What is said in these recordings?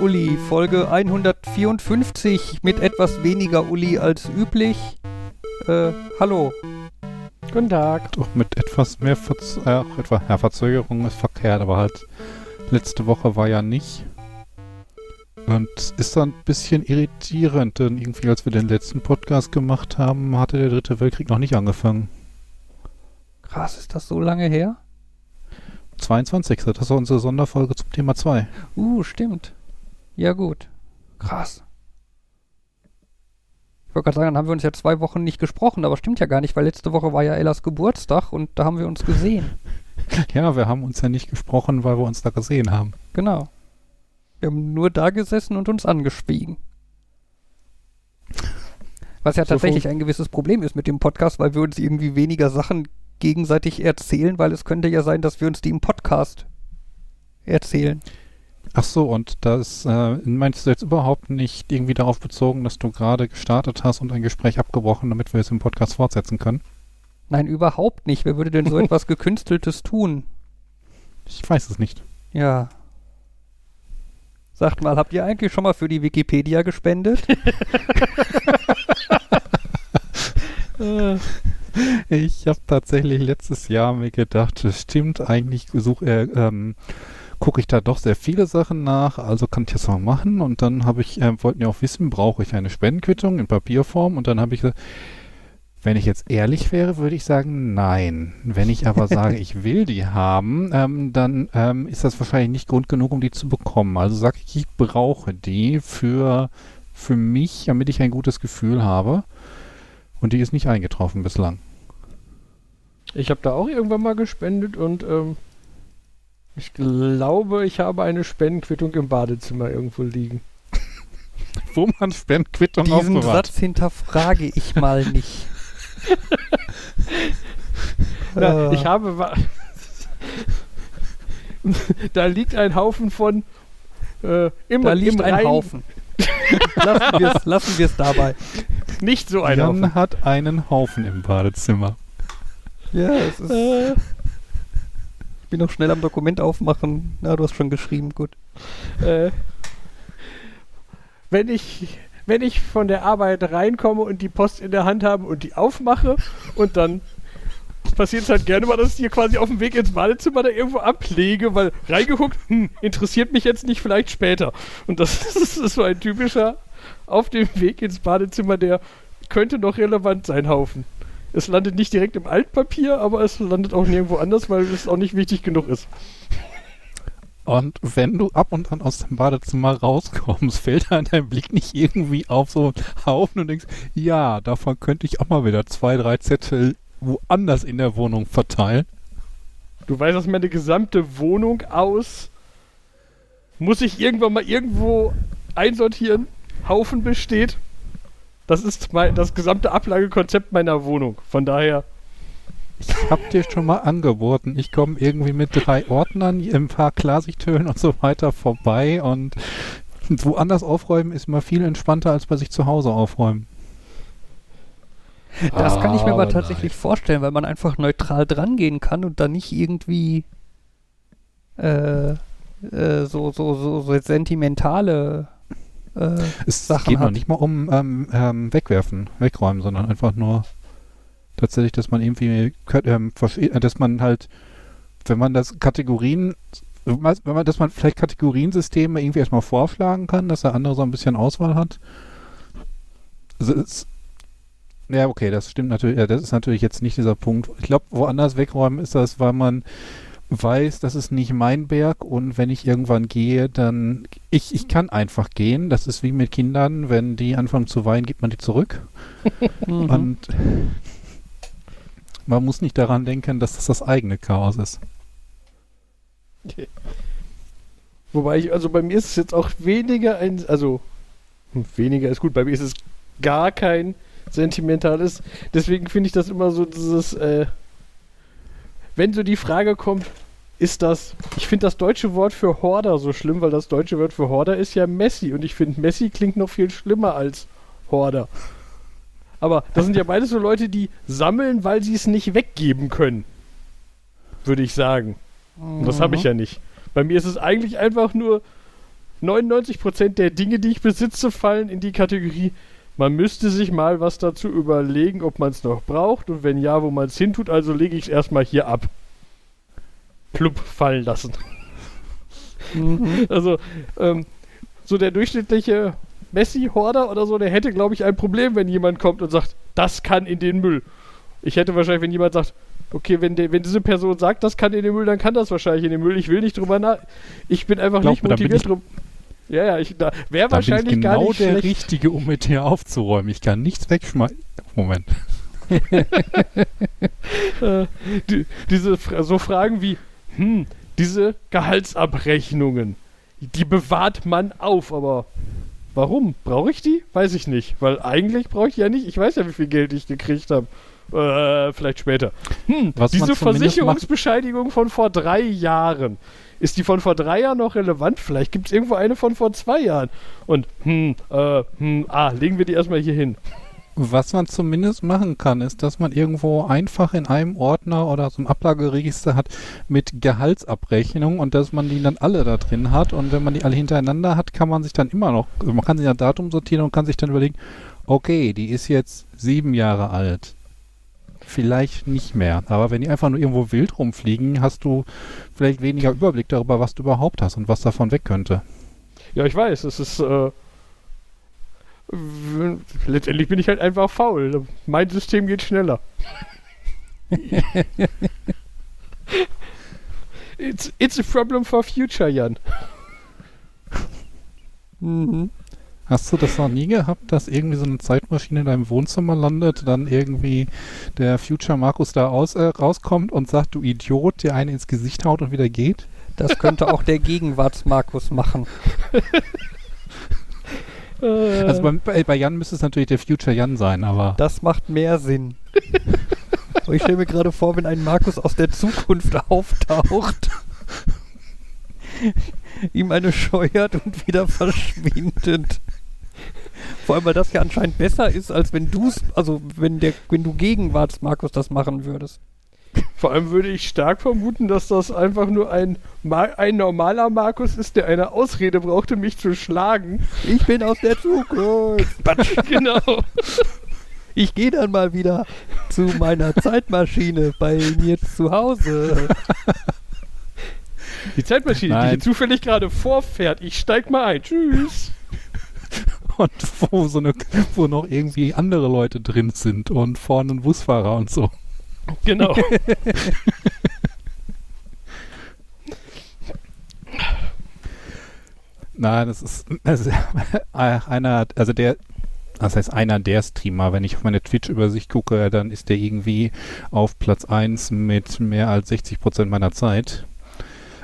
Uli, Folge 154 mit etwas weniger Uli als üblich. Äh, hallo. Guten Tag. Doch mit etwas mehr Verz äh, etwa, ja, Verzögerung ist verkehrt, aber halt letzte Woche war ja nicht. Und ist dann ein bisschen irritierend, denn irgendwie als wir den letzten Podcast gemacht haben, hatte der dritte Weltkrieg noch nicht angefangen. Krass, ist das so lange her? 22. Das ist unsere Sonderfolge zum Thema 2. Uh, stimmt. Ja, gut. Krass. Ich wollte gerade sagen, dann haben wir uns ja zwei Wochen nicht gesprochen, aber stimmt ja gar nicht, weil letzte Woche war ja Ellas Geburtstag und da haben wir uns gesehen. Ja, wir haben uns ja nicht gesprochen, weil wir uns da gesehen haben. Genau. Wir haben nur da gesessen und uns angeschwiegen. Was ja So tatsächlich ein gewisses Problem ist mit dem Podcast, weil wir uns irgendwie weniger Sachen gegenseitig erzählen, weil es könnte ja sein, dass wir uns die im Podcast erzählen. Ach so, und das äh, meinst du jetzt überhaupt nicht irgendwie darauf bezogen, dass du gerade gestartet hast und ein Gespräch abgebrochen, damit wir es im Podcast fortsetzen können? Nein, überhaupt nicht. Wer würde denn so etwas Gekünsteltes tun? Ich weiß es nicht. Ja. Sagt mal, habt ihr eigentlich schon mal für die Wikipedia gespendet? Ich habe tatsächlich letztes Jahr mir gedacht, stimmt, eigentlich such, äh, ähm, gucke ich da doch sehr viele Sachen nach, also kann ich das mal machen. Und dann habe ich, äh, wollten ja auch wissen, brauche ich eine Spendenquittung in Papierform? Und dann habe ich gesagt, wenn ich jetzt ehrlich wäre, würde ich sagen, nein. Wenn ich aber sage, ich will die haben, ähm, dann ähm, ist das wahrscheinlich nicht Grund genug, um die zu bekommen. Also sage ich, ich brauche die für, für mich, damit ich ein gutes Gefühl habe. Und die ist nicht eingetroffen bislang. Ich habe da auch irgendwann mal gespendet und ähm, ich glaube, ich habe eine Spendenquittung im Badezimmer irgendwo liegen. Wo man Spendenquittung Diesen aufbewahrt. Satz hinterfrage ich mal nicht. Na, Äh, ich habe. da liegt ein Haufen von. Äh, im, da liegt im ein Rhein- Haufen. lassen wir es dabei. Nicht so ein Haufen. Jan hat einen Haufen im Badezimmer. Ja, es ist. Äh, bin noch schnell am Dokument aufmachen. Na, du hast schon geschrieben, gut. äh, wenn ich. Wenn ich von der Arbeit reinkomme und die Post in der Hand habe und die aufmache und dann passiert es halt gerne mal, dass ich die quasi auf dem Weg ins Badezimmer da irgendwo ablege, weil reingeguckt, hm, interessiert mich jetzt nicht, vielleicht später. Und das ist, so ein typischer auf dem Weg ins Badezimmer, der könnte noch relevant sein, Haufen. Es landet nicht direkt im Altpapier, aber es landet auch nirgendwo anders, weil es auch nicht wichtig genug ist. Und wenn du ab und an aus dem Badezimmer rauskommst, fällt an deinem Blick nicht irgendwie auf so einen Haufen und denkst, ja, davon könnte ich auch mal wieder zwei, drei Zettel woanders in der Wohnung verteilen. Du weißt, dass meine gesamte Wohnung aus muss ich irgendwann mal irgendwo einsortieren, Haufen besteht. Das ist mein, das gesamte Ablagekonzept meiner Wohnung. Von daher, Ich hab dir schon mal angeboten, ich komme irgendwie mit drei Ordnern, ein paar Klarsichthüllen und so weiter vorbei und woanders aufräumen ist immer viel entspannter, als bei sich zu Hause aufräumen. Das kann ich mir aber Ah, tatsächlich vorstellen, weil man einfach neutral drangehen kann und dann nicht irgendwie äh, äh, so, so, so, so sentimentale äh, Es Sachen geht noch nicht mal um ähm, ähm, wegwerfen, wegräumen, sondern einfach nur tatsächlich, dass man irgendwie, ähm, äh, dass man halt, wenn man das Kategorien, wenn man, dass man vielleicht Kategoriensysteme irgendwie erstmal vorschlagen kann, dass der andere so ein bisschen Auswahl hat. Also es, ja, okay, das stimmt natürlich, ja, das ist natürlich jetzt nicht dieser Punkt. Ich glaube, woanders wegräumen ist das, weil man weiß, das ist nicht mein Berg und wenn ich irgendwann gehe, dann ich, ich kann einfach gehen. Das ist wie mit Kindern, wenn die anfangen zu weinen, gibt man die zurück. mhm. Und man muss nicht daran denken, dass das das eigene Chaos ist. wobei ich, also bei mir ist es jetzt auch weniger ein, also hm, weniger ist gut, bei mir ist es gar kein sentimentales. Deswegen finde ich das immer so dieses, äh, wenn so die Frage kommt, ist das, ich finde das deutsche Wort für Horder so schlimm, weil das deutsche Wort für Horder ist ja Messi und ich finde Messi klingt noch viel schlimmer als Horder. Aber das sind ja beides so Leute, die sammeln, weil sie es nicht weggeben können. Würde ich sagen. Und das habe ich ja nicht. Bei mir ist es eigentlich einfach nur, 99% der Dinge, die ich besitze, fallen in die Kategorie, man müsste sich mal was dazu überlegen, ob man es noch braucht und wenn ja, wo man es hintut, also lege ich es erstmal hier ab. Plupp fallen lassen. Mhm. Also, ähm, so der durchschnittliche Messi-Horder oder so, der hätte, glaube ich, ein Problem, wenn jemand kommt und sagt, das kann in den Müll. Ich hätte wahrscheinlich, wenn jemand sagt, okay, wenn, der, wenn diese Person sagt, das kann in den Müll, dann kann das wahrscheinlich in den Müll. Ich will nicht drüber nach. Ich bin einfach Glaub nicht motiviert drum. Ja, ja, ich da wäre Da bin ich wahrscheinlich gar genau nicht der schlecht. Richtige, um mit dir aufzuräumen. Ich kann nichts wegschmeißen. Moment. äh, die, diese so Fragen wie, hm, diese Gehaltsabrechnungen, die bewahrt man auf, aber warum? Brauche ich die? Weiß ich nicht, weil eigentlich brauche ich die ja nicht. Ich weiß ja, wie viel Geld ich gekriegt habe. Äh, vielleicht später. Hm, diese zumindest Versicherungsbescheinigung von vor drei Jahren. Ist die von vor drei Jahren noch relevant? Vielleicht gibt es irgendwo eine von vor zwei Jahren. Und, hm, äh, hm, ah, legen wir die erstmal hier hin. Was man zumindest machen kann, ist, dass man irgendwo einfach in einem Ordner oder so einem Ablageregister hat mit Gehaltsabrechnung und dass man die dann alle da drin hat. Und wenn man die alle hintereinander hat, kann man sich dann immer noch, man kann sich nach Datum sortieren und kann sich dann überlegen, okay, die ist jetzt sieben Jahre alt. Vielleicht nicht mehr. Aber wenn die einfach nur irgendwo wild rumfliegen, hast du vielleicht weniger Überblick darüber, was du überhaupt hast und was davon weg könnte. Ja, ich weiß, es ist. Äh, letztendlich bin ich halt einfach faul. Mein System geht schneller. it's, it's a problem for future, Jan. Mhm. Hast du das noch nie gehabt, dass irgendwie so eine Zeitmaschine in deinem Wohnzimmer landet, dann irgendwie der Future Markus da aus, äh, rauskommt und sagt, du Idiot, dir einen ins Gesicht haut und wieder geht? Das könnte auch der Gegenwarts-Markus machen. Also bei, bei, Jan müsste es natürlich der Future Jan sein, aber Das macht mehr Sinn. Ich stelle mir gerade vor, wenn ein Markus aus der Zukunft auftaucht, ihm eine scheuert und wieder verschwindet. Vor allem, weil das ja anscheinend besser ist, als wenn du es, also wenn der, wenn du Gegenwarts Markus das machen würdest. vor allem würde ich stark vermuten, dass das einfach nur ein, ein normaler Markus ist, der eine Ausrede brauchte, mich zu schlagen. Ich bin aus der Zukunft. Batsch, genau. Ich gehe dann mal wieder zu meiner Zeitmaschine bei mir zu Hause. Die Zeitmaschine, die Nein. hier zufällig gerade vorfährt. Ich steig mal ein. Tschüss. und wo so eine, wo noch irgendwie andere Leute drin sind und vorne ein Busfahrer und so. Genau. Nein, das ist, das ist einer, also der, das heißt einer der Streamer, wenn ich auf meine Twitch-Übersicht gucke, dann ist der irgendwie auf Platz 1 mit mehr als 60 Prozent meiner Zeit.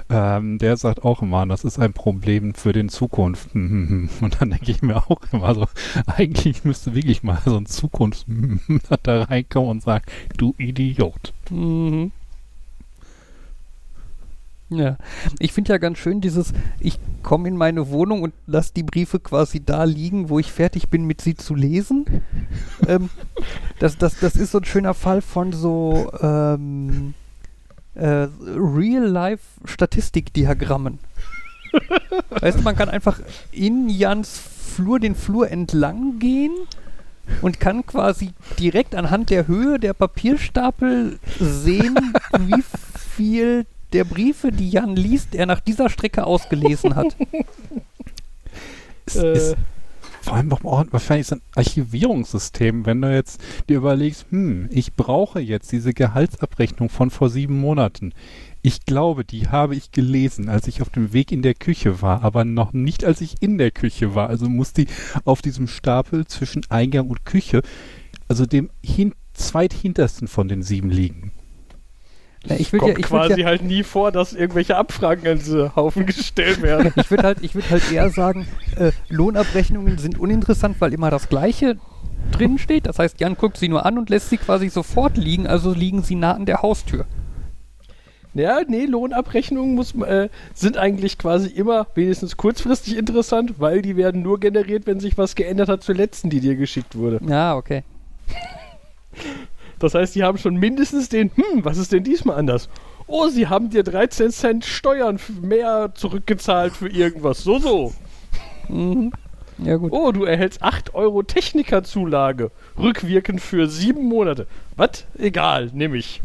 Ähm, der sagt auch immer, das ist ein Problem für den Zukunft. Und dann denke ich mir auch immer so, eigentlich müsste wirklich mal so ein Zukunft da reinkommen und sagen, du Idiot. Mhm. Ja, ich finde ja ganz schön dieses, ich komme in meine Wohnung und lasse die Briefe quasi da liegen, wo ich fertig bin, mit sie zu lesen. ähm, das, das, das ist so ein schöner Fall von so ähm, äh, Real-Life-Statistikdiagrammen. weißt du, man kann einfach in Jans Flur, den Flur entlang gehen und kann quasi direkt anhand der Höhe der Papierstapel sehen, wie viel der Briefe, die Jan liest, er nach dieser Strecke ausgelesen hat. Es Äh. ist vor allem auch auch wahrscheinlich so ein Archivierungssystem, wenn du jetzt dir überlegst, hm, ich brauche jetzt diese Gehaltsabrechnung von vor sieben Monaten. Ich glaube, die habe ich gelesen, als ich auf dem Weg in der Küche war, aber noch nicht, als ich in der Küche war. Also muss die auf diesem Stapel zwischen Eingang und Küche, also dem hin zweithintersten von den sieben liegen. Na, ich würde Kommt ja, ich quasi ja, halt nie vor, dass irgendwelche Abfragen an diese Haufen gestellt werden. ich würde halt, ich würd halt eher sagen, äh, Lohnabrechnungen sind uninteressant, weil immer das Gleiche drin steht. Das heißt, Jan guckt sie nur an und lässt sie quasi sofort liegen, also liegen sie nah an der Haustür. Ja, nee, Lohnabrechnungen muss, äh, sind eigentlich quasi immer wenigstens kurzfristig interessant, weil die werden nur generiert, wenn sich was geändert hat zur letzten, die dir geschickt wurde. Ja, okay. Das heißt, die haben schon mindestens den, hm, was ist denn diesmal anders? Oh, sie haben dir 13 Cent Steuern mehr zurückgezahlt für irgendwas. So, so. Mhm. Ja, gut. Oh, du erhältst 8 Euro Technikerzulage. Rückwirkend für sieben Monate. Was? Egal, nehme ich.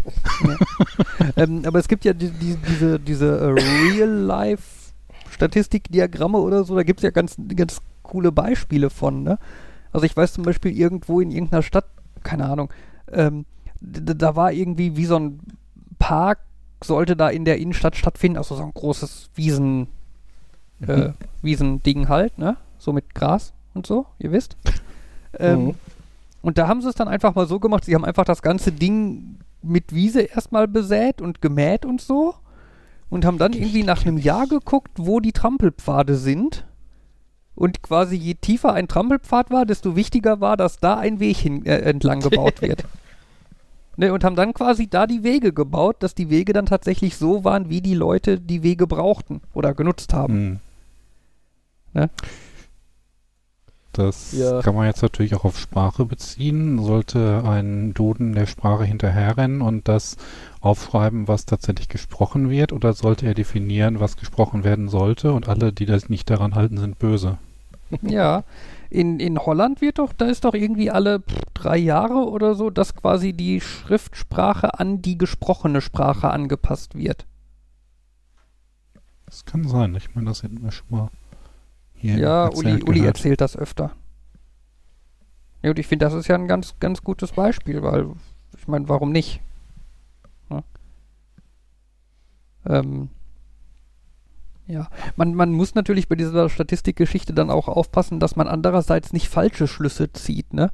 ähm, aber es gibt ja die, die, diese, diese äh, Real-Life-Statistikdiagramme oder so, da gibt es ja ganz, ganz coole Beispiele von, ne? Also ich weiß zum Beispiel irgendwo in irgendeiner Stadt, keine Ahnung, ähm, da war irgendwie wie so ein Park, sollte da in der Innenstadt stattfinden, also so ein großes Wiesen, äh, Mhm. Wiesending halt, ne? So mit Gras und so, ihr wisst. Ähm, Mhm. Und da haben sie es dann einfach mal so gemacht, sie haben einfach das ganze Ding mit Wiese erstmal besät und gemäht und so. Und haben dann irgendwie nach einem Jahr geguckt, wo die Trampelpfade sind. Und quasi je tiefer ein Trampelpfad war, desto wichtiger war, dass da ein Weg hin, äh, entlang gebaut wird. Ne, und haben dann quasi da die Wege gebaut, dass die Wege dann tatsächlich so waren, wie die Leute die Wege brauchten oder genutzt haben. Hm. Ne? Das Ja. kann man jetzt natürlich auch auf Sprache beziehen. Sollte ein Duden der Sprache hinterherrennen und das aufschreiben, was tatsächlich gesprochen wird, oder sollte er definieren, was gesprochen werden sollte und alle, die das nicht daran halten, sind böse? Ja, in, in Holland wird doch, da ist doch irgendwie alle drei Jahre oder so, dass quasi die Schriftsprache an die gesprochene Sprache angepasst wird. Das kann sein. Ich meine, das hätten wir schon mal hier ja, erzählt Uli, Uli gehört. erzählt das öfter. Ja, und ich finde, das ist ja ein ganz, ganz gutes Beispiel, weil, ich meine, warum nicht? Ne? Ähm, ja, man, man muss natürlich bei dieser Statistikgeschichte dann auch aufpassen, dass man andererseits nicht falsche Schlüsse zieht. Ne?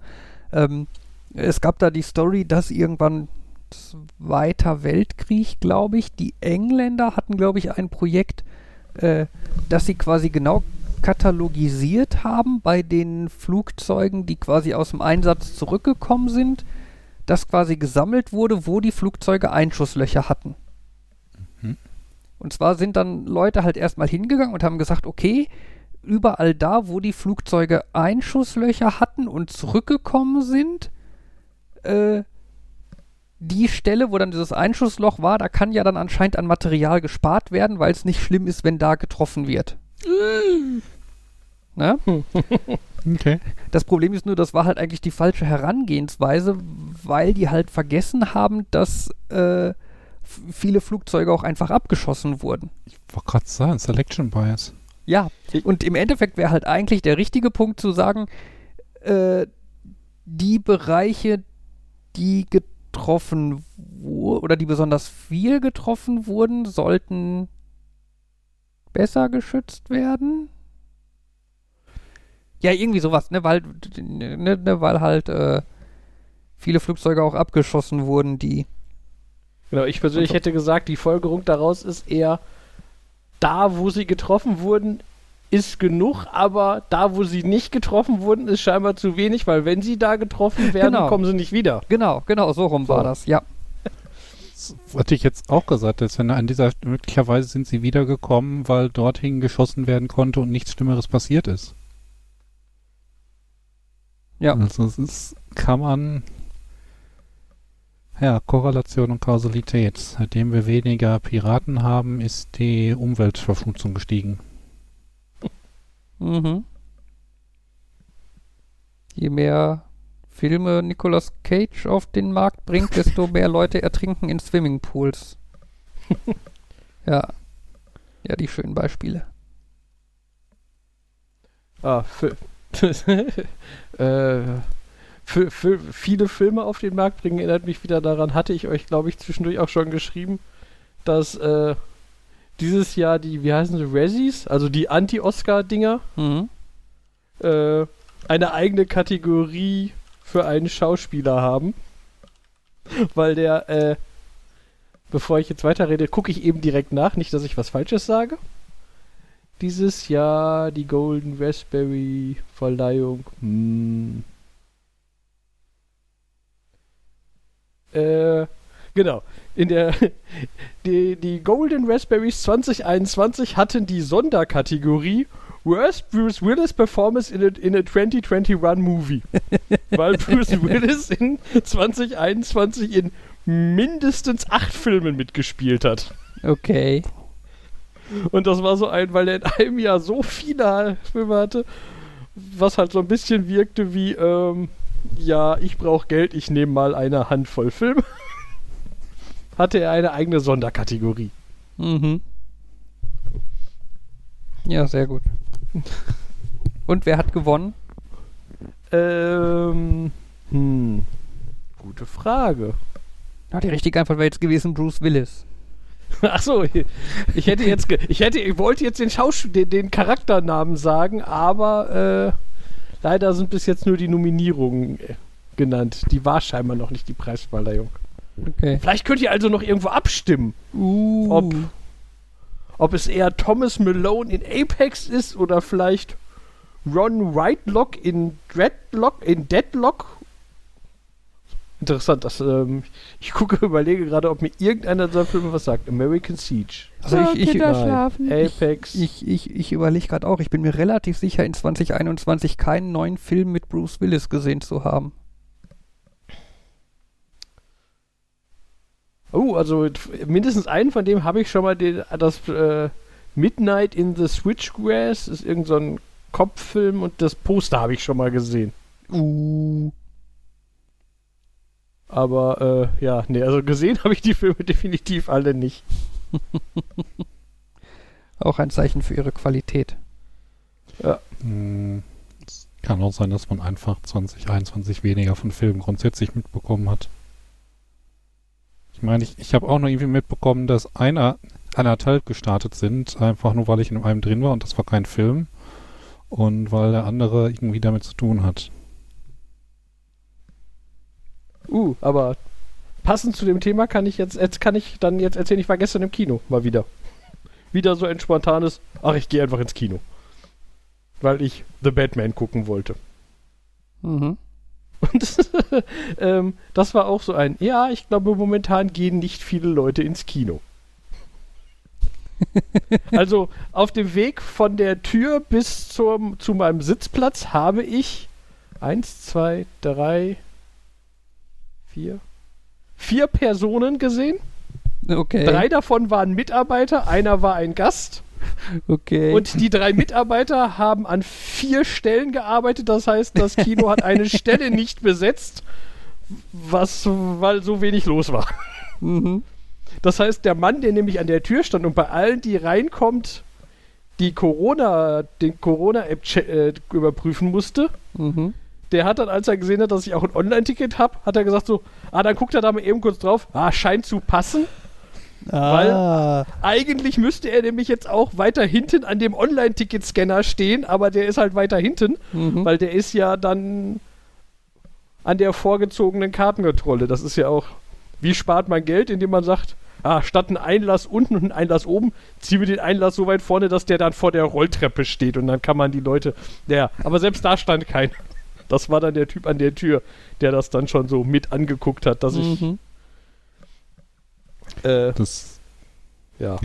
Ähm, es gab da die Story, dass irgendwann Zweiter Weltkrieg, glaube ich, die Engländer hatten, glaube ich, ein Projekt, äh, dass sie quasi genau katalogisiert haben bei den Flugzeugen, die quasi aus dem Einsatz zurückgekommen sind, dass quasi gesammelt wurde, wo die Flugzeuge Einschusslöcher hatten. Und zwar sind dann Leute halt erstmal hingegangen und haben gesagt, okay, überall da, wo die Flugzeuge Einschusslöcher hatten und zurückgekommen sind, äh, die Stelle, wo dann dieses Einschussloch war, da kann ja dann anscheinend an Material gespart werden, weil es nicht schlimm ist, wenn da getroffen wird. Ne? Okay. Das Problem ist nur, das war halt eigentlich die falsche Herangehensweise, weil die halt vergessen haben, dass äh, viele Flugzeuge auch einfach abgeschossen wurden. Ich wollte gerade sagen, Selection Bias. Ja, und im Endeffekt wäre halt eigentlich der richtige Punkt zu sagen, äh, die Bereiche, die getroffen wurden oder die besonders viel getroffen wurden, sollten besser geschützt werden. Ja, irgendwie sowas, ne, weil, ne, ne, weil halt äh, viele Flugzeuge auch abgeschossen wurden, die Genau, ich persönlich hätte gesagt, die Folgerung daraus ist eher, da wo sie getroffen wurden, ist genug, aber da wo sie nicht getroffen wurden, ist scheinbar zu wenig, weil wenn sie da getroffen werden, Genau. kommen sie nicht wieder. Genau, genau, so rum war So. das, ja. Das hatte ich jetzt auch gesagt, dass wenn an dieser möglicherweise sind sie wiedergekommen, weil dorthin geschossen werden konnte und nichts Schlimmeres passiert ist. Ja. Also es ist, kann man ja, Korrelation und Kausalität. Seitdem wir weniger Piraten haben, ist die Umweltverschmutzung gestiegen. Mhm. Je mehr Filme Nicolas Cage auf den Markt bringt, desto mehr Leute ertrinken in Swimmingpools. ja. Ja, die schönen Beispiele. Ah, für, äh, für, für viele Filme auf den Markt bringen, erinnert mich wieder daran, hatte ich euch, glaube ich, zwischendurch auch schon geschrieben, dass äh, dieses Jahr die, wie heißen sie, Razzies, also die Anti-Oscar-Dinger, Mhm. äh, eine eigene Kategorie für einen Schauspieler haben. Weil der, äh, bevor ich jetzt weiterrede, gucke ich eben direkt nach, nicht, dass ich was Falsches sage. Dieses Jahr die Golden Raspberry Verleihung. Hm. Äh, genau. In der die, die Golden Raspberries 2021 hatten die Sonderkategorie Worst Bruce Willis Performance in a, in a 2021 Movie. Weil Bruce Willis in 2021 in mindestens acht Filmen mitgespielt hat. Okay. Und das war so ein, weil er in einem Jahr so viele Filme hatte, was halt so ein bisschen wirkte wie, ähm, ja, ich brauche Geld, ich nehme mal eine Handvoll Filme. hatte er eine eigene Sonderkategorie. Mhm. Ja, sehr gut. Und wer hat gewonnen? Ähm, hm, gute Frage. Ja, die richtige Antwort wäre jetzt gewesen Bruce Willis. Ach so, ich hätte jetzt, ge- ich hätte, ich wollte jetzt den Schauspiel, den, den Charakternamen sagen, aber äh, leider sind bis jetzt nur die Nominierungen äh, genannt. Die war scheinbar noch nicht die Preisverleihung. Okay. Vielleicht könnt ihr also noch irgendwo abstimmen, Uh. ob, ob es eher Thomas Malone in Apex ist oder vielleicht Ron Whitelock in Dreadlock, in Deadlock. Interessant, dass, ähm, ich gucke, überlege gerade, ob mir irgendeiner dieser Filme was sagt. American Siege. Also ich, ich, Nein. Apex. ich, ich, ich überlege gerade auch, ich bin mir relativ sicher, in 2021 keinen neuen Film mit Bruce Willis gesehen zu haben. oh, also mindestens einen von dem habe ich schon mal den, das äh, Midnight in the Switchgrass ist irgend so ein Kopffilm und das Poster habe ich schon mal gesehen. Uh. Aber äh, ja, nee, also gesehen habe ich die Filme definitiv alle nicht. Auch ein Zeichen für ihre Qualität. Hm, Es kann auch sein, dass man einfach 2021 weniger von Filmen grundsätzlich mitbekommen hat. Ich meine, ich, ich habe auch noch irgendwie mitbekommen, dass einer anderthalb gestartet sind, einfach nur weil ich in einem drin war und das war kein Film. Und weil der andere irgendwie damit zu tun hat. Uh, aber passend zu dem Thema kann ich jetzt, jetzt kann ich dann jetzt erzählen, ich war gestern im Kino, mal wieder. Wieder so ein spontanes, ach, ich gehe einfach ins Kino. Weil ich The Batman gucken wollte. Mhm. Und ähm, das war auch so ein, ja, ich glaube, momentan gehen nicht viele Leute ins Kino. also auf dem Weg von der Tür bis zum, zu meinem Sitzplatz habe ich eins, zwei, drei, vier, vier Personen gesehen. Okay. Drei davon waren Mitarbeiter, einer war ein Gast. Okay. Und die drei Mitarbeiter haben an vier Stellen gearbeitet. Das heißt, das Kino hat eine Stelle nicht besetzt, was, weil so wenig los war. mhm. Das heißt, der Mann, der nämlich an der Tür stand und bei allen, die reinkommt, die Corona, den Corona-App äh, überprüfen musste, Mhm. Der hat dann, als er gesehen hat, dass ich auch ein Online-Ticket habe, hat er gesagt so, ah, dann guckt er da mal eben kurz drauf, ah, scheint zu passen. Ah. Eigentlich müsste er nämlich jetzt auch weiter hinten an dem Online-Ticket-Scanner stehen, aber der ist halt weiter hinten, Mhm. weil der ist ja dann an der vorgezogenen Kartenkontrolle. Das ist ja auch, wie spart man Geld, indem man sagt, ah, statt ein Einlass unten und ein Einlass oben, ziehen wir den Einlass so weit vorne, dass der dann vor der Rolltreppe steht und dann kann man die Leute, ja, aber selbst da stand keiner. Das war dann der Typ an der Tür, der das dann schon so mit angeguckt hat, dass ich, Mhm. äh, Das, ja.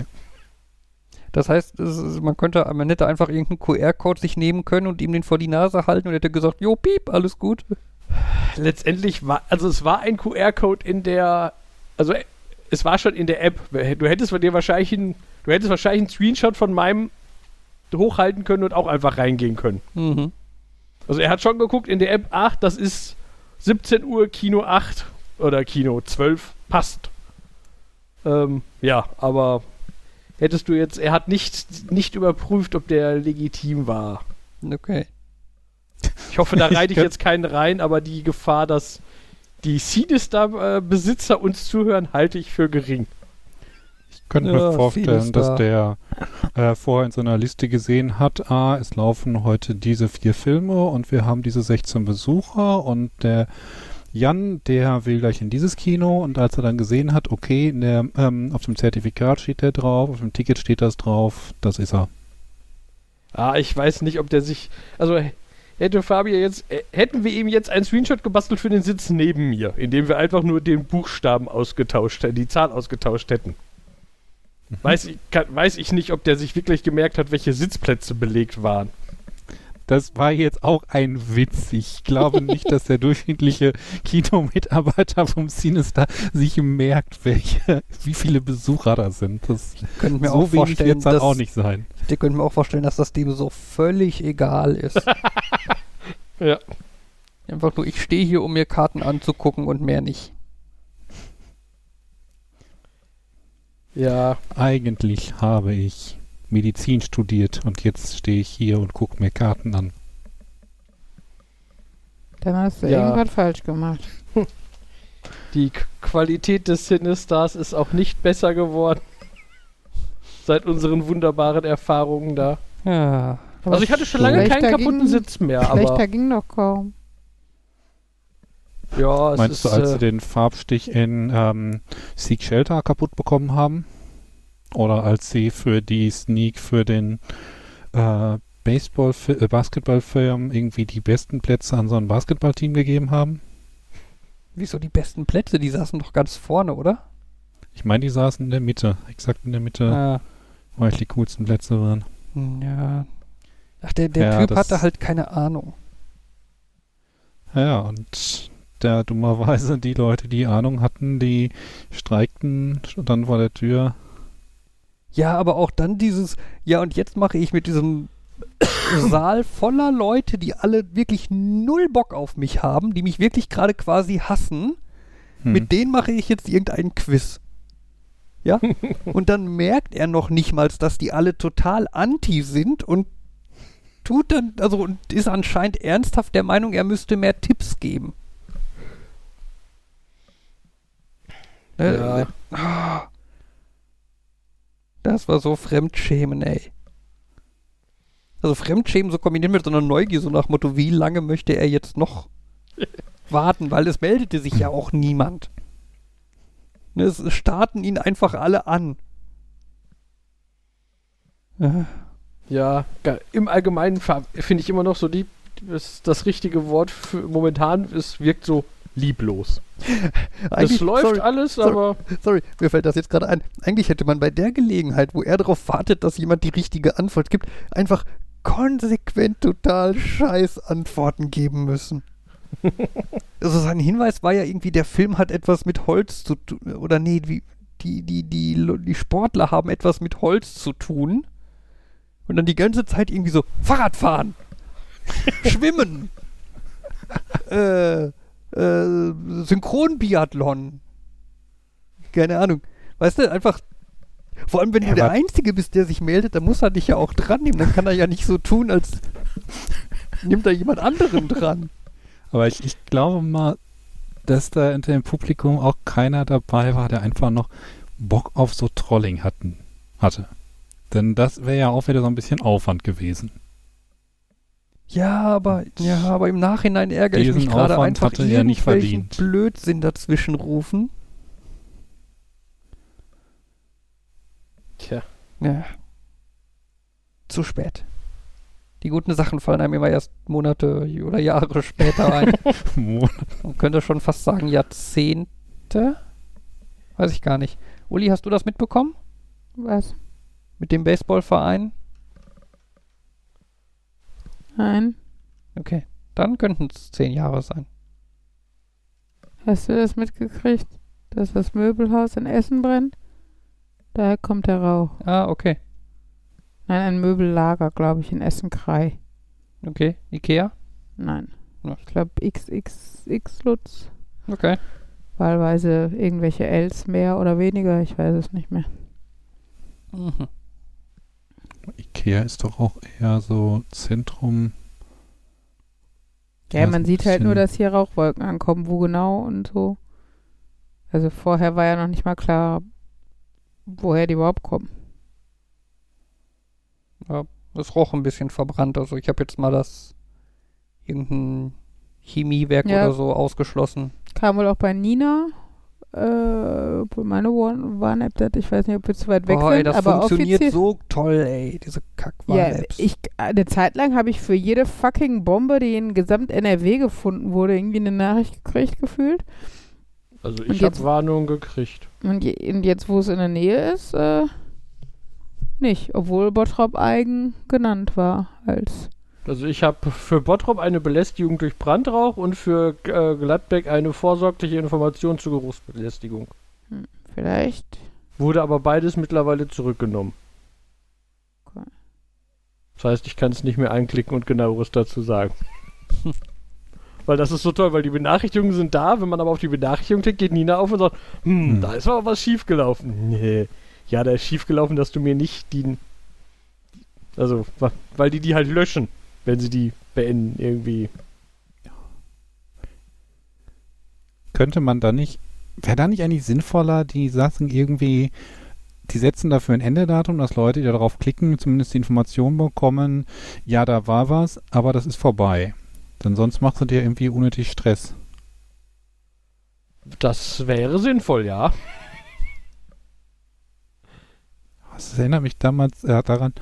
Das heißt, es ist, man könnte, man hätte einfach irgendeinen QR-Code sich nehmen können und ihm den vor die Nase halten und hätte gesagt, jo, piep, alles gut. letztendlich war, also es war ein QR-Code in der, also es war schon in der App. Du hättest von dir wahrscheinlich einen, du hättest wahrscheinlich einen Screenshot von meinem hochhalten können und auch einfach reingehen können. Mhm. Also er hat schon geguckt in der App, ach, das ist 17 Uhr, Kino 8 oder Kino 12, passt. Ähm, ja, aber hättest du jetzt, er hat nicht, nicht überprüft, ob der legitim war. Okay. Ich hoffe, da reite ich jetzt keinen rein, aber die Gefahr, dass die Sinister-Besitzer uns zuhören, halte ich für gering. Ich könnte Ja, mir vorstellen, dass da. der äh, vorher in seiner Liste gesehen hat, ah, es laufen heute diese vier Filme und wir haben diese 16 Besucher und der Jan, der will gleich in dieses Kino und als er dann gesehen hat, okay, in der, ähm, auf dem Zertifikat steht der drauf, auf dem Ticket steht das drauf, das ist er. Ah, ich weiß nicht, ob der sich. Also hätte Fabio jetzt. äh, Hätten wir ihm jetzt einen Screenshot gebastelt für den Sitz neben mir, indem wir einfach nur den Buchstaben ausgetauscht hätten, die Zahl ausgetauscht hätten. Weiß, ich, kann, weiß ich nicht, ob der sich wirklich gemerkt hat, welche Sitzplätze belegt waren. Das war jetzt auch ein Witz. Ich glaube nicht, dass der durchschnittliche Kinomitarbeiter vom Cinestar sich merkt, welche, wie viele Besucher da sind. Das Könnte mir so auch wenig vorstellen, wird's dann dass, auch nicht sein. Ich könnte mir auch vorstellen, dass das dem so völlig egal ist. Ja. Einfach nur, ich stehe hier, um mir Karten anzugucken und mehr nicht. Ja, Eigentlich habe ich Medizin studiert und jetzt stehe ich hier und gucke mir Karten an. Dann hast du Ja. irgendwas falsch gemacht. die Qualität des Cinestars ist auch nicht besser geworden. Seit unseren wunderbaren Erfahrungen da. Ja. Aber also ich hatte schon lange keinen kaputten ging- Sitz mehr, Schlechter aber ging doch kaum. Ja, es Meinst du, als äh, sie den Farbstich in ähm, Seek Shelter kaputt bekommen haben? Oder als sie für die Sneak für den äh, Baseball äh, Basketballfilm irgendwie die besten Plätze an so ein Basketballteam gegeben haben? Wieso die besten Plätze? Die saßen doch ganz vorne, oder? Ich meine, die saßen in der Mitte, exakt in der Mitte, Ah, wo eigentlich die coolsten Plätze waren. hm, ja. Ach, der, der Ja, Typ hatte halt keine Ahnung. Ja, und der dummerweise die Leute, die Ahnung hatten, die streikten dann vor der Tür. Ja, aber auch dann dieses, ja, und jetzt mache ich mit diesem Saal voller Leute, die alle wirklich null Bock auf mich haben, die mich wirklich gerade quasi hassen, Hm. mit denen mache ich jetzt irgendeinen Quiz. Ja? und dann merkt er noch nicht mal, dass die alle total anti sind und tut dann, also und ist anscheinend ernsthaft der Meinung, er müsste mehr Tipps geben. Ja, Ah. Das war so Fremdschämen, ey. Also Fremdschämen so kombiniert mit so einer Neugier, so nach Motto, wie lange möchte er jetzt noch warten, weil es meldete sich ja auch niemand. Ne, Es starten ihn einfach alle an. Äh, ja, ge- im Allgemeinen finde ich immer noch so lieb, das, das richtige Wort für momentan ist, wirkt so lieblos. Es eigentlich- läuft sorry, alles, sorry. aber Sorry, mir fällt das jetzt gerade ein. Eigentlich hätte man bei der Gelegenheit, wo er darauf wartet, dass jemand die richtige Antwort gibt, einfach konsequent total scheiß Antworten geben müssen. also sein Hinweis war ja irgendwie, der Film hat etwas mit Holz zu tun. Oder nee, die, die, die, Lo- die Sportler haben etwas mit Holz zu tun. Und dann die ganze Zeit irgendwie so, Fahrradfahren, Schwimmen, äh, äh, Synchronbiathlon. Keine Ahnung. Weißt du, einfach. Vor allem, wenn Ja, du der Einzige bist, der sich meldet, dann muss er dich ja auch dran nehmen. Dann kann er ja nicht so tun, als nimmt da jemand anderen dran. Aber ich, ich glaube mal, dass da unter dem Publikum auch keiner dabei war, der einfach noch Bock auf so Trolling hatten, hatte. Denn das wäre ja auch wieder so ein bisschen Aufwand gewesen. Ja, aber, ja, aber im Nachhinein ärgere ich mich gerade einfach hatte er nicht verdient. Blödsinn dazwischen rufen. tja, Ja. Zu spät. Die guten Sachen fallen einem immer erst Monate oder Jahre später ein. Man könnte schon fast sagen Jahrzehnte. Weiß ich gar nicht. Uli, hast du das mitbekommen? Was? Mit dem Baseballverein? Nein. Okay. Dann könnten es zehn Jahre sein. Hast du das mitgekriegt, dass das Möbelhaus in Essen brennt? Daher kommt der Rauch. Ah, okay. Nein, ein Möbellager, glaube ich, in Essen-Krei. Okay. Ikea? Nein. Ja. Ich glaube XXX Lutz. Okay. Wahlweise irgendwelche Ls mehr oder weniger, ich weiß es nicht mehr. Mhm. Ikea ist doch auch eher so Zentrum. Ja, Ja, man sieht halt nur, dass hier Rauchwolken ankommen, wo genau und so. Also vorher war ja noch nicht mal klar, woher die überhaupt kommen. Das roch ein bisschen verbrannt. Also ich habe jetzt mal das irgendein Chemiewerk Ja. oder so ausgeschlossen. Kam wohl auch bei Nina. Äh, meine Warn- Warn-App, ich weiß nicht, ob wir zu weit weg oh, sind, ey, das aber funktioniert offiziell. so toll, ey, diese kack Ja, ich, eine Zeit lang habe ich für jede fucking Bombe, die in gesamt NRW gefunden wurde, irgendwie eine Nachricht gekriegt gefühlt. also ich habe jetzt- Warnung gekriegt. Und, je, und jetzt, wo es in der Nähe ist, äh, nicht. Obwohl Bottrop eigen genannt war als Also ich habe für Bottrop eine Belästigung durch Brandrauch und für äh, Gladbeck eine vorsorgliche Information zur Geruchsbelästigung. Vielleicht. Wurde aber beides mittlerweile zurückgenommen. Okay. Das heißt, ich kann es nicht mehr anklicken und genaueres dazu sagen. weil das ist so toll, weil die Benachrichtigungen sind da, wenn man aber auf die Benachrichtigung klickt, geht Nina auf und sagt, hm, Hm. da ist aber was schiefgelaufen. Nee. Ja, da ist schiefgelaufen, dass du mir nicht die... Also, weil die die halt löschen, wenn sie die beenden irgendwie. Könnte man da nicht, wäre da nicht eigentlich sinnvoller, die Sachen irgendwie, die setzen dafür ein Endedatum, dass Leute, die darauf klicken, zumindest die Information bekommen, ja, da war was, aber das ist vorbei. Denn sonst machst du dir irgendwie unnötig Stress. Das wäre sinnvoll, ja. Das erinnert mich damals äh, daran,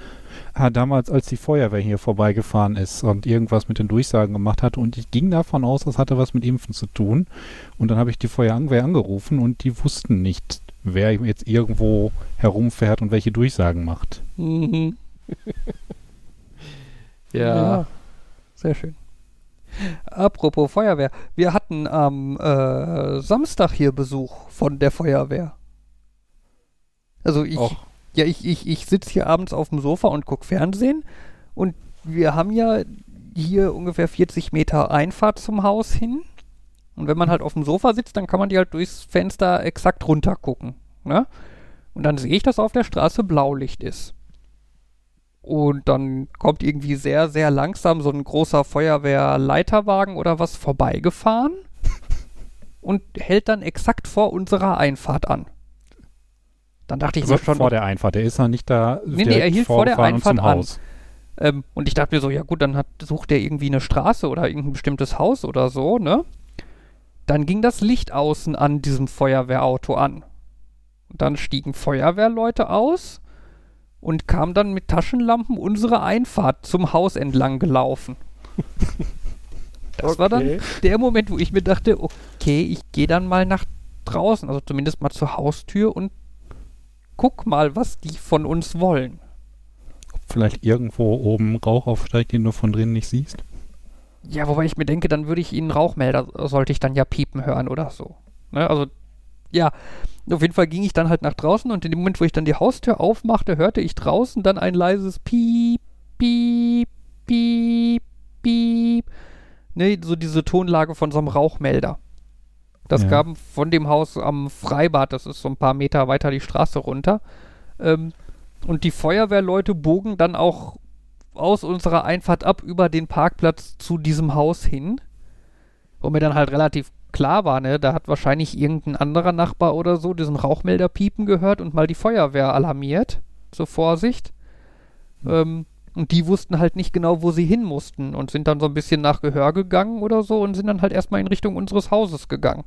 ah, damals, als die Feuerwehr hier vorbeigefahren ist und irgendwas mit den Durchsagen gemacht hat und ich ging davon aus, das hatte was mit Impfen zu tun. Und dann habe ich die Feuerwehr angerufen und die wussten nicht, wer jetzt irgendwo herumfährt und welche Durchsagen macht. Mhm. Ja. Sehr schön. Apropos Feuerwehr. Wir hatten am äh, Samstag hier Besuch von der Feuerwehr. Also ich, Och. Ja, ich, ich, ich sitze hier abends auf dem Sofa und gucke Fernsehen und wir haben ja hier ungefähr 40 Meter Einfahrt zum Haus hin. Und wenn man halt auf dem Sofa sitzt, dann kann man die halt durchs Fenster exakt runter gucken. Ne? Und dann sehe ich, dass auf der Straße Blaulicht ist. Und dann kommt irgendwie sehr, sehr langsam so ein großer Feuerwehrleiterwagen oder was vorbeigefahren und hält dann exakt vor unserer Einfahrt an. Dann dachte ich Also mir schon, vor der Einfahrt, der ist noch nicht da. Nee, nee, er hielt vor der und zum Einfahrt an. Haus. Ähm, und ich dachte mir so, ja gut, dann hat, sucht der irgendwie eine Straße oder irgendein bestimmtes Haus oder so, ne? Dann ging das Licht außen an diesem Feuerwehrauto an. Und dann stiegen Feuerwehrleute aus und kamen dann mit Taschenlampen unsere Einfahrt zum Haus entlang gelaufen. Das war dann Okay. der Moment, wo ich mir dachte, okay, ich gehe dann mal nach draußen, also zumindest mal zur Haustür und guck mal, was die von uns wollen. Ob vielleicht irgendwo oben Rauch aufsteigt, den du von drinnen nicht siehst. Ja, wobei ich mir denke, dann würde ich Ihnen Rauchmelder, sollte ich dann ja piepen hören oder so. Ne? Also, ja, auf jeden Fall ging ich dann halt nach draußen und in dem Moment, wo ich dann die Haustür aufmachte, hörte ich draußen dann ein leises Piep, Piep, Piep, Piep. Ne, so diese Tonlage von so einem Rauchmelder. Das Ja. kam von dem Haus am Freibad, das ist so ein paar Meter weiter die Straße runter. Ähm, und die Feuerwehrleute bogen dann auch aus unserer Einfahrt ab über den Parkplatz zu diesem Haus hin. Wo mir dann halt relativ klar war, ne, da hat wahrscheinlich irgendein anderer Nachbar oder so diesen Rauchmelder piepen gehört und mal die Feuerwehr alarmiert. Zur Vorsicht. Ähm, und die wussten halt nicht genau, wo sie hin mussten und sind dann so ein bisschen nach Gehör gegangen oder so und sind dann halt erstmal in Richtung unseres Hauses gegangen.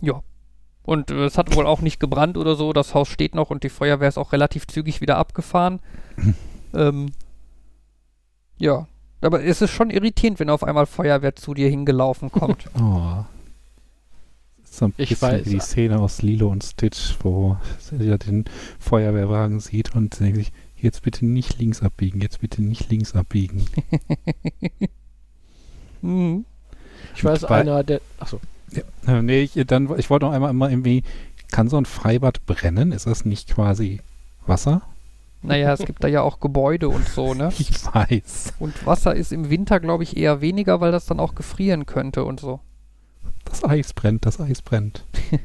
Ja. Und äh, es hat wohl auch nicht gebrannt oder so. Das Haus steht noch und die Feuerwehr ist auch relativ zügig wieder abgefahren. ähm, ja. Aber es ist schon irritierend, wenn auf einmal Feuerwehr zu dir hingelaufen kommt. Oh. So ein Ich weiß. wie die Szene aus Lilo und Stitch, wo sie ja den Feuerwehrwagen sieht und denkt sich, jetzt bitte nicht links abbiegen, jetzt bitte nicht links abbiegen. mhm. Ich weiß, einer, der. Achso. Äh, nee, ich, dann, ich wollte noch einmal immer irgendwie, kann so ein Freibad brennen? Ist das nicht quasi Wasser? Naja, es gibt da ja auch Gebäude und so, ne? Ich weiß. Und Wasser ist im Winter, glaube ich, eher weniger, weil das dann auch gefrieren könnte und so. Das Eis brennt, das Eis brennt.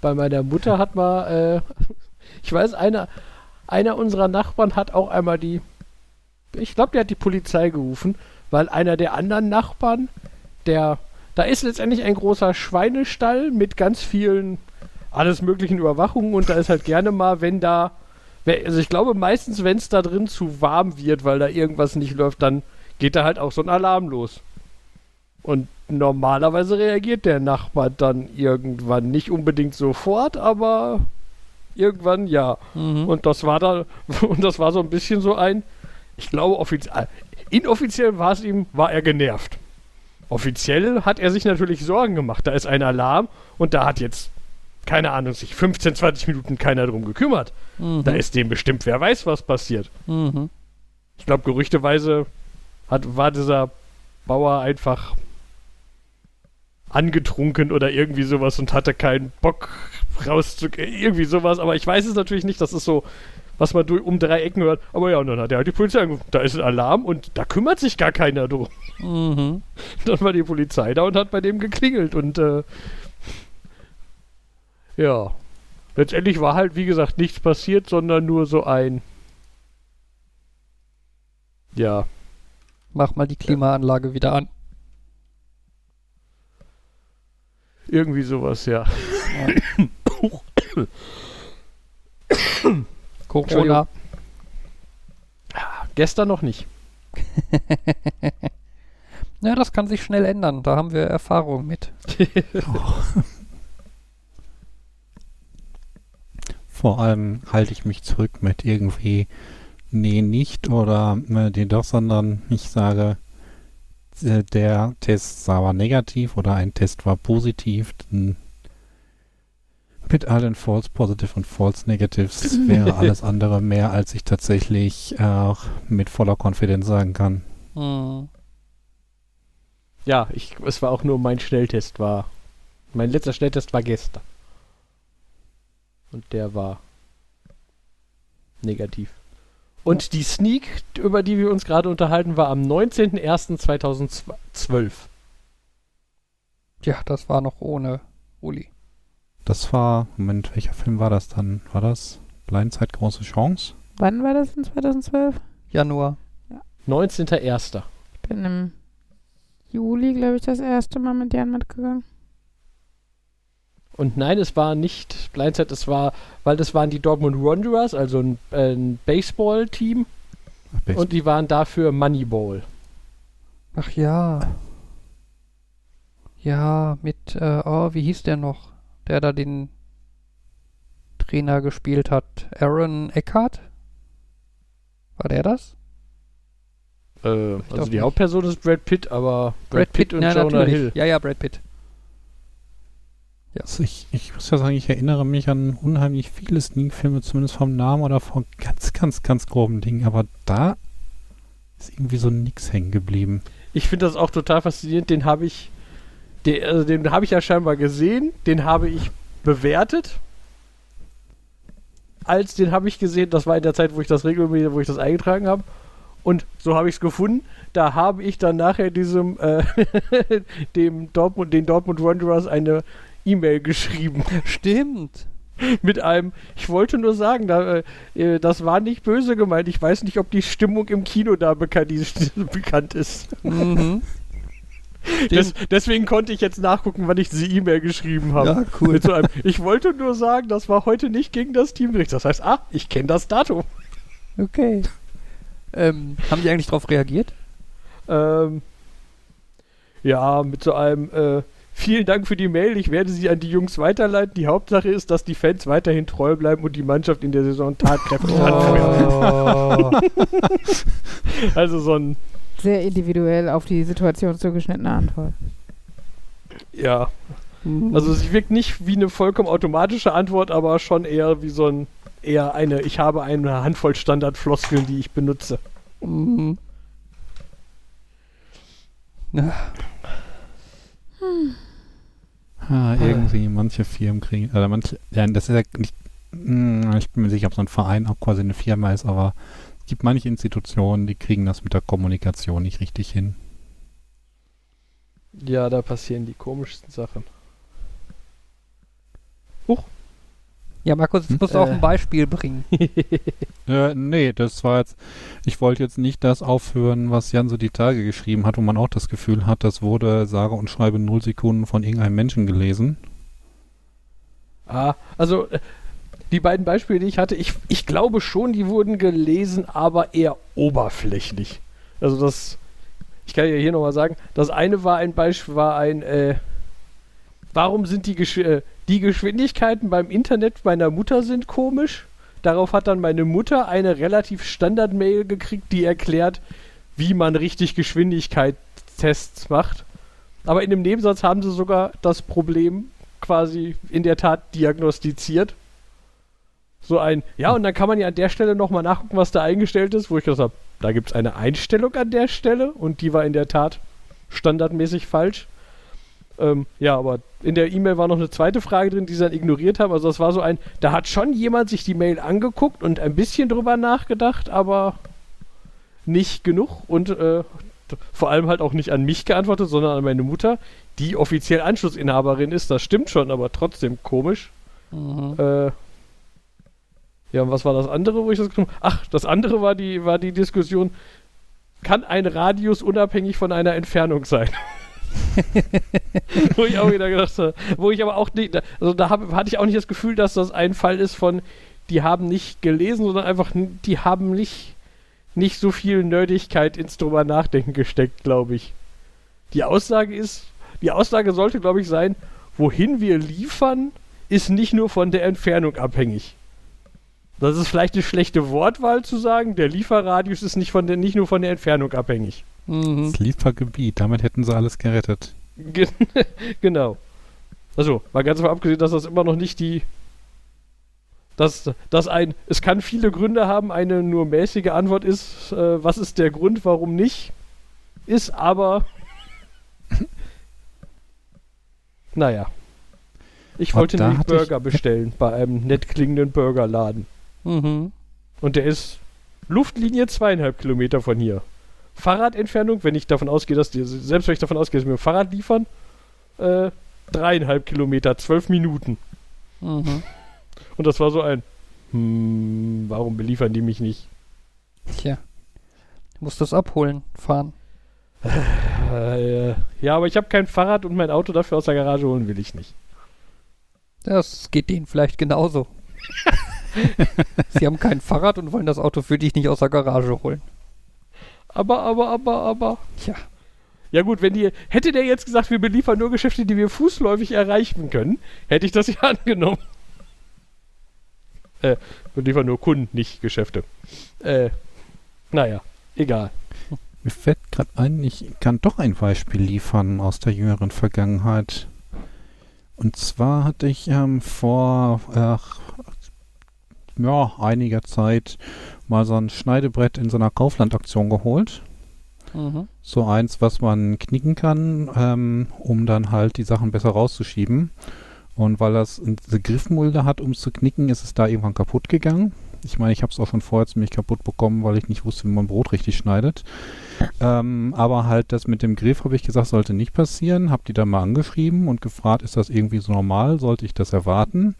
Bei meiner Mutter hat mal, äh, ich weiß, einer, einer unserer Nachbarn hat auch einmal die, ich glaube, der hat die Polizei gerufen, weil einer der anderen Nachbarn, der, da ist letztendlich ein großer Schweinestall mit ganz vielen, alles möglichen Überwachungen und da ist halt gerne mal, wenn da, also ich glaube meistens, wenn es da drin zu warm wird, weil da irgendwas nicht läuft, dann geht da halt auch so ein Alarm los. Und normalerweise reagiert der Nachbar dann irgendwann nicht unbedingt sofort, aber irgendwann ja. Mhm. Und das war da und das war so ein bisschen so ein, ich glaube offiziell, inoffiziell war es ihm, war er genervt. Offiziell hat er sich natürlich Sorgen gemacht. Da ist ein Alarm und da hat jetzt keine Ahnung, sich 15, 20 Minuten keiner drum gekümmert. Mhm. Da ist dem bestimmt, wer weiß, was passiert. Mhm. Ich glaube, gerüchteweise hat, war dieser Bauer einfach angetrunken oder irgendwie sowas und hatte keinen Bock rauszu... Irgendwie sowas, aber ich weiß es natürlich nicht. Das ist so, was man durch, um drei Ecken hört. Aber ja, und dann hat er halt die Polizei angerufen. Da ist ein Alarm und da kümmert sich gar keiner drum. Mhm. Dann war die Polizei da und hat bei dem geklingelt und äh, ja. Letztendlich war halt, wie gesagt, nichts passiert, sondern nur so ein ja, Mach mal die Klimaanlage wieder an. irgendwie sowas, ja. Corona. Gestern noch nicht. Ja, das kann sich schnell ändern. Da haben wir Erfahrung mit. Vor allem halte ich mich zurück mit irgendwie, nee, nicht oder äh, nee, doch, sondern ich sage, äh, der Test war negativ oder ein Test war positiv. Dann mit allen False Positive und False Negatives wäre alles andere mehr, als ich tatsächlich äh, mit voller Konfidenz sagen kann. Mhm. Ja, ich, es war auch nur mein Schnelltest war. Mein letzter Schnelltest war gestern. Und der war negativ. Und die Sneak, über die wir uns gerade unterhalten, war am 19.01.2012. Ja, das war noch ohne Uli. Das war, Moment, welcher Film war das dann? War das Blindzeit große Chance? Wann war das in 2012? Januar. 19.01. Ich bin im Juli, glaube ich, das erste Mal mit Jan mitgegangen. Und nein, es war nicht Blindside, es war, weil das waren die Dortmund Wanderers, also ein, ein Baseball-Team. Ach, Base- Und die waren dafür Moneyball. Ach ja. Ja, mit, äh, oh, wie hieß der noch? Der da den Trainer gespielt hat. Aaron Eckhart? War der das? Äh, also die nicht. Hauptperson ist Brad Pitt, aber Brad, Pitt, und ja, Jonah natürlich. Hill. Ja, ja, Brad Pitt. Also ich, ich muss ja sagen, ich erinnere mich an unheimlich viele Sneak-Filme, zumindest vom Namen oder von ganz, ganz, ganz groben Dingen, aber da ist irgendwie so nix hängen geblieben. Ich finde das auch total faszinierend. Den habe ich, den, also den habe ich ja scheinbar gesehen. Den habe ich bewertet. Als den habe ich gesehen, das war in der Zeit, wo ich das regelmäßig, wo ich das eingetragen habe. Und so habe ich es gefunden. Da habe ich dann nachher diesem, äh, dem Dortmund, den Dortmund Wanderers eine E-Mail geschrieben Stimmt. mit einem, ich wollte nur sagen, da, äh, das war nicht böse gemeint. Ich weiß nicht, ob die Stimmung im Kino da bekannt, die, bekannt ist. Mhm. Des, deswegen konnte ich jetzt nachgucken, wann ich diese E-Mail geschrieben habe. Ja, cool. So einem, ich wollte nur sagen, das war heute nicht gegen das Teamgericht. Das heißt, ah, ich kenne das Datum. Okay. Ähm, haben die eigentlich darauf reagiert? Ähm, ja, mit so einem, äh, vielen Dank für die Mail. Ich werde sie an die Jungs weiterleiten. Die Hauptsache ist, dass die Fans weiterhin treu bleiben und die Mannschaft in der Saison tatkräftig anführen. Oh. Also so ein, Sehr individuell auf die Situation zugeschnittene Antwort. ja. Mhm. Also sie wirkt nicht wie eine vollkommen automatische Antwort, aber schon eher wie so ein, eher eine, ich habe eine Handvoll Standardfloskeln, die ich benutze. Mhm. Ja, Ah, irgendwie manche Firmen kriegen, oder manche, ja, das ist ja nicht, hm, ich bin mir sicher, ob so ein Verein auch quasi eine Firma ist, aber gibt manche Institutionen, die kriegen das mit der Kommunikation nicht richtig hin. Ja, da passieren die komischsten Sachen. ja Markus, jetzt Hm? musst du auch Äh. ein Beispiel bringen. Äh, nee, das war jetzt, ich wollte jetzt nicht das aufhören, was Jan so die Tage geschrieben hat, wo man auch das Gefühl hat, das wurde sage und schreibe null Sekunden von irgendeinem Menschen gelesen. Ah, also äh, die beiden Beispiele, die ich hatte, ich, ich glaube schon, die wurden gelesen, aber eher oberflächlich. Also das, ich kann ja hier nochmal sagen, das eine war ein Beispiel, war ein, äh, warum sind die, Gesch äh, die Geschwindigkeiten beim Internet meiner Mutter sind komisch? Darauf hat dann meine Mutter eine relativ Standard-Mail gekriegt, die erklärt, wie man richtig Geschwindigkeitstests macht. Aber in dem Nebensatz haben sie sogar das Problem quasi in der Tat diagnostiziert. So ein, ja, und dann kann man ja an der Stelle nochmal nachgucken, was da eingestellt ist, wo ich gesagt habe, da gibt es eine Einstellung an der Stelle und die war in der Tat standardmäßig falsch. Ähm, ja, aber in der E-Mail war noch eine zweite Frage drin, die sie dann ignoriert haben. Also das war so ein, da hat schon jemand sich die Mail angeguckt und ein bisschen drüber nachgedacht, aber nicht genug und äh, vor allem halt auch nicht an mich geantwortet, sondern an meine Mutter, die offiziell Anschlussinhaberin ist. Das stimmt schon, aber trotzdem komisch. Mhm. Äh, ja, und was war das andere, wo ich das genommen Ach, das andere war die, war die Diskussion, kann ein Radius unabhängig von einer Entfernung sein? wo ich auch wieder gedacht habe, wo ich aber auch nicht, also da hab, hatte ich auch nicht das Gefühl, dass das ein Fall ist von, die haben nicht gelesen, sondern einfach, die haben nicht, nicht so viel Nerdigkeit ins drüber nachdenken gesteckt, glaube ich. Die Aussage ist, die Aussage sollte, glaube ich, sein, wohin wir liefern, ist nicht nur von der Entfernung abhängig. Das ist vielleicht eine schlechte Wortwahl zu sagen, der Lieferradius ist nicht, von der, nicht nur von der Entfernung abhängig. Mhm. Das Liefergebiet, damit hätten sie alles gerettet. Ge- genau. Also, mal ganz davon abgesehen, dass das immer noch nicht die. Dass, dass ein. Es kann viele Gründe haben, eine nur mäßige Antwort ist, äh, was ist der Grund, warum nicht? Ist aber. naja. Ich wollte ich- Burger bestellen bei einem nett klingenden Burgerladen. Mhm. Und der ist Luftlinie zweieinhalb Kilometer von hier. Fahrradentfernung, wenn ich davon ausgehe, dass die, selbst wenn ich davon ausgehe, dass sie mir ein Fahrrad liefern, äh, dreieinhalb Kilometer, zwölf Minuten. Mhm. Und das war so ein, hm, warum beliefern die mich nicht? Tja. Du musst das abholen, fahren. Äh, ja, aber ich habe kein Fahrrad und mein Auto dafür aus der Garage holen will ich nicht. Das geht denen vielleicht genauso. Sie haben kein Fahrrad und wollen das Auto für dich nicht aus der Garage holen. Aber, aber, aber, aber. Tja. Ja gut, wenn die, hätte der jetzt gesagt, wir beliefern nur Geschäfte, die wir fußläufig erreichen können, hätte ich das ja angenommen. Äh, wir liefern nur Kunden, nicht Geschäfte. Äh, naja, egal. Mir fällt gerade ein, ich kann doch ein Beispiel liefern aus der jüngeren Vergangenheit. Und zwar hatte ich ähm, vor ach, ja, einiger Zeit mal so ein Schneidebrett in so einer Kauflandaktion geholt. Mhm. So eins, was man knicken kann, ähm, um dann halt die Sachen besser rauszuschieben. Und weil das diese Griffmulde hat, um es zu knicken, ist es da irgendwann kaputt gegangen. Ich meine, ich habe es auch schon vorher ziemlich kaputt bekommen, weil ich nicht wusste, wie man Brot richtig schneidet. Ähm, aber halt das mit dem Griff, habe ich gesagt, sollte nicht passieren. Habe die dann mal angeschrieben und gefragt, ist das irgendwie so normal? Sollte ich das erwarten?